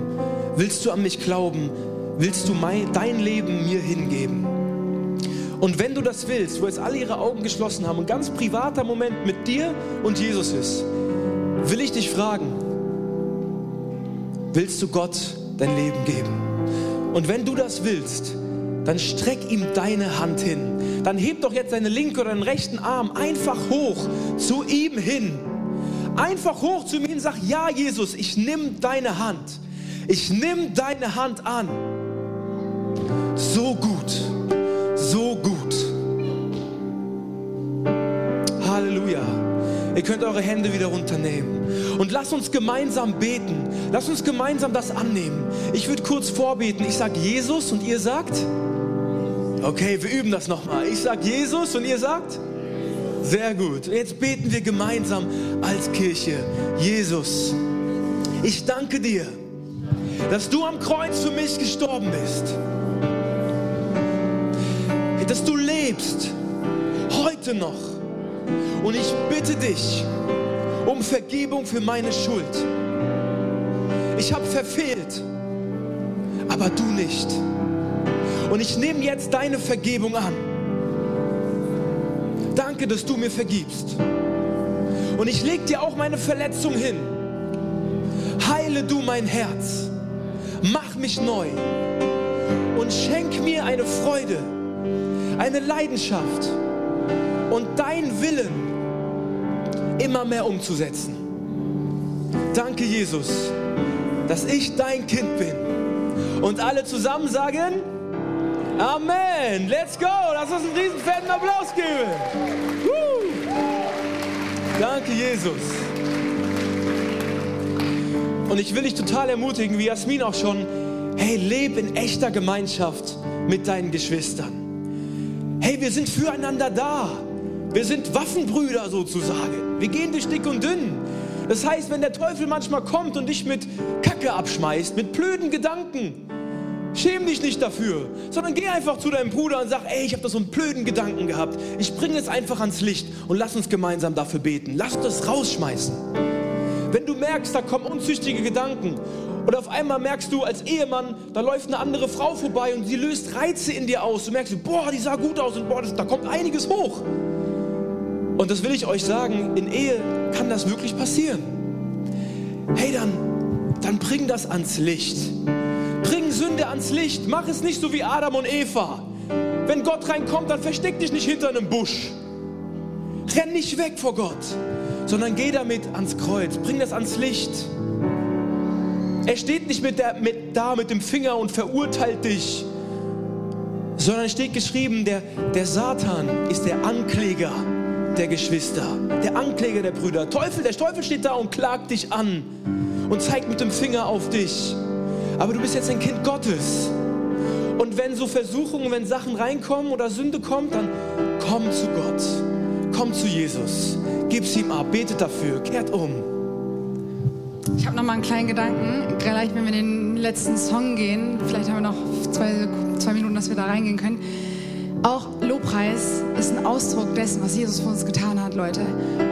B: Willst du an mich glauben? willst du mein, dein Leben mir hingeben? Und wenn du das willst, wo jetzt alle ihre Augen geschlossen haben, ein ganz privater Moment mit dir und Jesus ist, will ich dich fragen, willst du Gott dein Leben geben? Und wenn du das willst, dann streck ihm deine Hand hin. Dann heb doch jetzt deine linke oder deinen rechten Arm einfach hoch zu ihm hin. Einfach hoch zu ihm hin, sag, ja Jesus, ich nimm deine Hand. Ich nimm deine Hand an so gut, so gut. Halleluja. Ihr könnt eure Hände wieder runternehmen. Und lasst uns gemeinsam beten. Lasst uns gemeinsam das annehmen. Ich würde kurz vorbeten. Ich sage Jesus und ihr sagt? Okay, wir üben das nochmal. Ich sage Jesus und ihr sagt? Sehr gut. Jetzt beten wir gemeinsam als Kirche. Jesus, ich danke dir, dass du am Kreuz für mich gestorben bist dass du lebst, heute noch. Und ich bitte dich um Vergebung für meine Schuld. Ich habe verfehlt, aber du nicht. Und ich nehme jetzt deine Vergebung an. Danke, dass du mir vergibst. Und ich lege dir auch meine Verletzung hin. Heile du mein Herz. Mach mich neu. Und schenk mir eine Freude eine Leidenschaft und dein Willen immer mehr umzusetzen. Danke, Jesus, dass ich dein Kind bin. Und alle zusammen sagen, Amen. Let's go. Lass uns einen riesen fetten Applaus geben. Woo. Danke, Jesus. Und ich will dich total ermutigen, wie Jasmin auch schon, hey, leb in echter Gemeinschaft mit deinen Geschwistern. Hey, wir sind füreinander da. Wir sind Waffenbrüder sozusagen. Wir gehen durch dick und dünn. Das heißt, wenn der Teufel manchmal kommt und dich mit Kacke abschmeißt, mit blöden Gedanken, schäm dich nicht dafür, sondern geh einfach zu deinem Bruder und sag, ey, ich habe da so einen blöden Gedanken gehabt. Ich bringe es einfach ans Licht und lass uns gemeinsam dafür beten. Lass das rausschmeißen. Wenn du merkst, da kommen unzüchtige Gedanken oder auf einmal merkst du als Ehemann, da läuft eine andere Frau vorbei und sie löst Reize in dir aus. Du merkst, boah, die sah gut aus und boah, da kommt einiges hoch. Und das will ich euch sagen, in Ehe kann das wirklich passieren. Hey, dann, dann bring das ans Licht. Bring Sünde ans Licht. Mach es nicht so wie Adam und Eva. Wenn Gott reinkommt, dann versteck dich nicht hinter einem Busch. Renn nicht weg vor Gott, sondern geh damit ans Kreuz. Bring das ans Licht. Er steht nicht mit der, mit, da mit dem Finger und verurteilt dich, sondern steht geschrieben, der, der Satan ist der Ankläger der Geschwister, der Ankläger der Brüder. Teufel, der Teufel steht da und klagt dich an und zeigt mit dem Finger auf dich. Aber du bist jetzt ein Kind Gottes. Und wenn so Versuchungen, wenn Sachen reinkommen oder Sünde kommt, dann komm zu Gott. Komm zu Jesus. Gib's ihm ab. Betet dafür. Kehrt um.
A: Ich habe noch mal einen kleinen Gedanken. Gleich, wenn wir in den letzten Song gehen, vielleicht haben wir noch zwei, zwei Minuten, dass wir da reingehen können. Auch Lobpreis ist ein Ausdruck dessen, was Jesus für uns getan hat, Leute.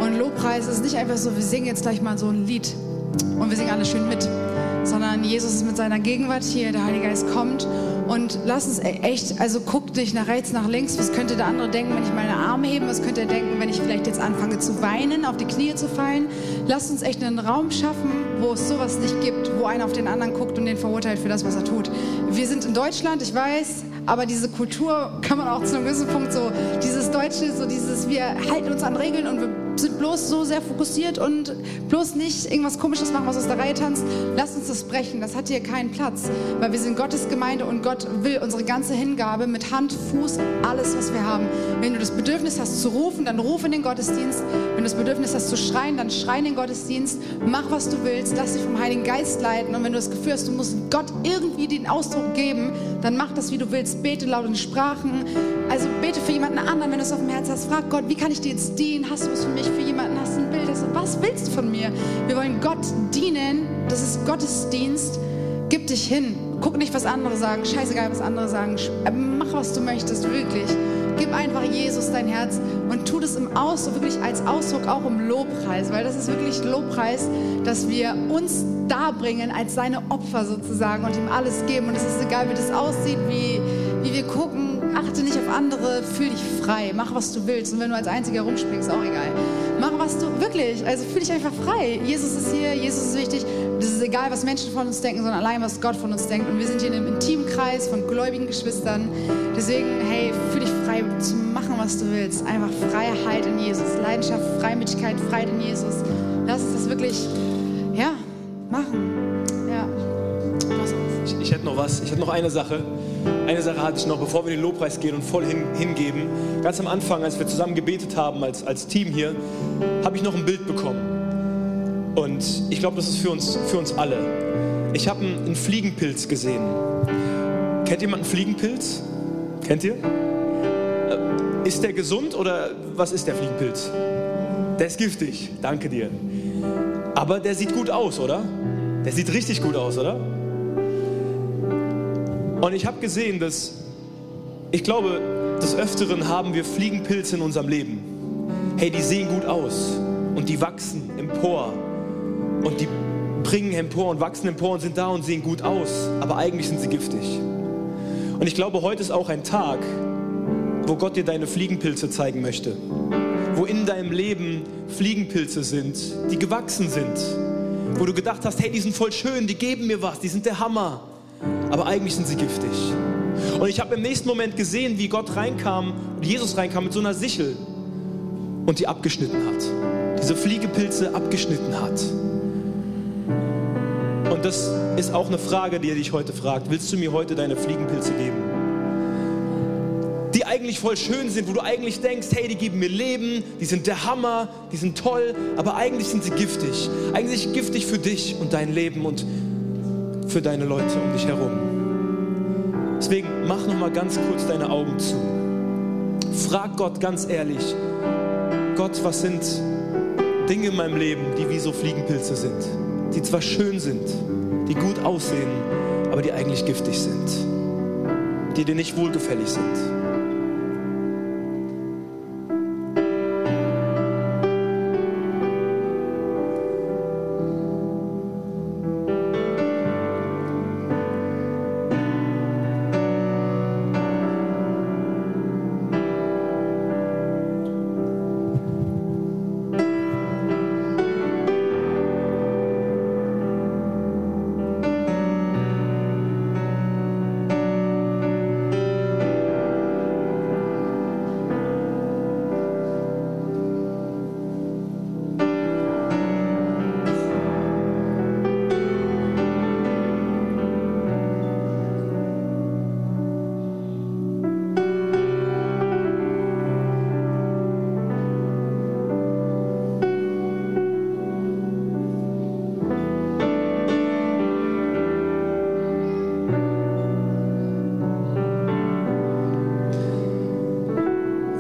A: Und Lobpreis ist nicht einfach so, wir singen jetzt gleich mal so ein Lied und wir singen alle schön mit, sondern Jesus ist mit seiner Gegenwart hier, der Heilige Geist kommt und lass uns e- echt, also guck dich nach rechts, nach links, was könnte der andere denken, wenn ich meine Arme hebe, was könnte er denken, wenn ich vielleicht jetzt anfange zu weinen, auf die Knie zu fallen. Lass uns echt einen Raum schaffen, wo es sowas nicht gibt, wo einer auf den anderen guckt und den verurteilt für das, was er tut. Wir sind in Deutschland, ich weiß, aber diese Kultur kann man auch zu einem gewissen Punkt so, dieses Deutsche, so dieses, wir halten uns an Regeln und wir sind bloß so sehr fokussiert und bloß nicht irgendwas Komisches machen, was aus der Reihe tanzt. Lasst uns das brechen. Das hat hier keinen Platz, weil wir sind Gottes Gemeinde und Gott will unsere ganze Hingabe mit Hand, Fuß, alles, was wir haben. Wenn du das Bedürfnis hast zu rufen, dann ruf in den Gottesdienst. Wenn du das Bedürfnis hast zu schreien, dann schrei in den Gottesdienst. Mach, was du willst. Lass dich vom Heiligen Geist leiten. Und wenn du das Gefühl hast, du musst Gott irgendwie den Ausdruck geben, dann mach das, wie du willst. Bete laut in Sprachen. Also bete für jemanden anderen, wenn du es auf dem Herzen hast. Frag Gott, wie kann ich dir jetzt dienen? Hast du was für mich? Für jemanden hast, ein Bild hast. Was willst du von mir? Wir wollen Gott dienen. Das ist Gottesdienst. Gib dich hin. Guck nicht, was andere sagen. Scheißegal, was andere sagen. Äh, mach, was du möchtest, wirklich. Gib einfach Jesus dein Herz und tu das im Ausdruck, wirklich als Ausdruck auch im Lobpreis, weil das ist wirklich Lobpreis, dass wir uns darbringen als seine Opfer sozusagen und ihm alles geben. Und es ist egal, wie das aussieht, wie, wie wir gucken, achte nicht auf andere, fühl dich frei, mach was du willst. Und wenn du als Einziger rumspringst, auch egal. Mach was du wirklich, also fühl dich einfach frei. Jesus ist hier, Jesus ist wichtig. Das ist egal, was Menschen von uns denken, sondern allein, was Gott von uns denkt. Und wir sind hier in einem intimen Kreis von gläubigen Geschwistern. Deswegen, hey, fühl dich frei zu machen, was du willst. Einfach Freiheit in Jesus, Leidenschaft, Freimütigkeit, Freiheit in Jesus. Lass uns das wirklich, ja, machen. Ja.
B: Ich, ich hätte noch was, ich hätte noch eine Sache. Eine Sache hatte ich noch, bevor wir in den Lobpreis gehen und voll hin, hingeben. Ganz am Anfang, als wir zusammen gebetet haben als, als Team hier, habe ich noch ein Bild bekommen. Und ich glaube, das ist für uns, für uns alle. Ich habe einen, einen Fliegenpilz gesehen. Kennt jemand einen Fliegenpilz? Kennt ihr? Äh, ist der gesund oder was ist der Fliegenpilz? Der ist giftig, danke dir. Aber der sieht gut aus, oder? Der sieht richtig gut aus, oder? Und ich habe gesehen, dass ich glaube, des Öfteren haben wir Fliegenpilze in unserem Leben. Hey, die sehen gut aus und die wachsen empor. Und die bringen empor und wachsen empor und sind da und sehen gut aus, aber eigentlich sind sie giftig. Und ich glaube, heute ist auch ein Tag, wo Gott dir deine Fliegenpilze zeigen möchte, wo in deinem Leben Fliegenpilze sind, die gewachsen sind, wo du gedacht hast, hey, die sind voll schön, die geben mir was, die sind der Hammer aber eigentlich sind sie giftig. Und ich habe im nächsten Moment gesehen, wie Gott reinkam, Jesus reinkam mit so einer Sichel und die abgeschnitten hat. Diese Fliegepilze abgeschnitten hat. Und das ist auch eine Frage, die er dich heute fragt. Willst du mir heute deine Fliegenpilze geben? Die eigentlich voll schön sind, wo du eigentlich denkst, hey, die geben mir Leben, die sind der Hammer, die sind toll, aber eigentlich sind sie giftig. Eigentlich giftig für dich und dein Leben und für deine Leute um dich herum. Deswegen mach noch mal ganz kurz deine Augen zu. Frag Gott ganz ehrlich, Gott, was sind Dinge in meinem Leben, die wie so Fliegenpilze sind, die zwar schön sind, die gut aussehen, aber die eigentlich giftig sind, die dir nicht wohlgefällig sind.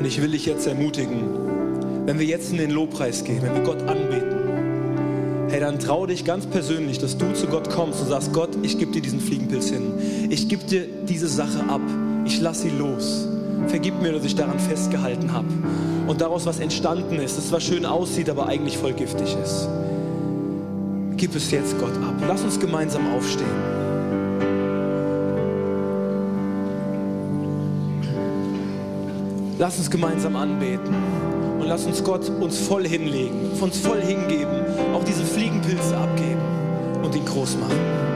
B: Ich will dich jetzt ermutigen, wenn wir jetzt in den Lobpreis gehen, wenn wir Gott anbeten, hey, dann trau dich ganz persönlich, dass du zu Gott kommst und sagst, Gott, ich gebe dir diesen Fliegenpilz hin. Ich gebe dir diese Sache ab. Ich lasse sie los. Vergib mir, dass ich daran festgehalten habe. Und daraus was entstanden ist, das zwar schön aussieht, aber eigentlich voll giftig ist. Gib es jetzt Gott ab. Lass uns gemeinsam aufstehen. Lass uns gemeinsam anbeten und lass uns Gott uns voll hinlegen, uns voll hingeben, auch diese Fliegenpilze abgeben und ihn groß machen.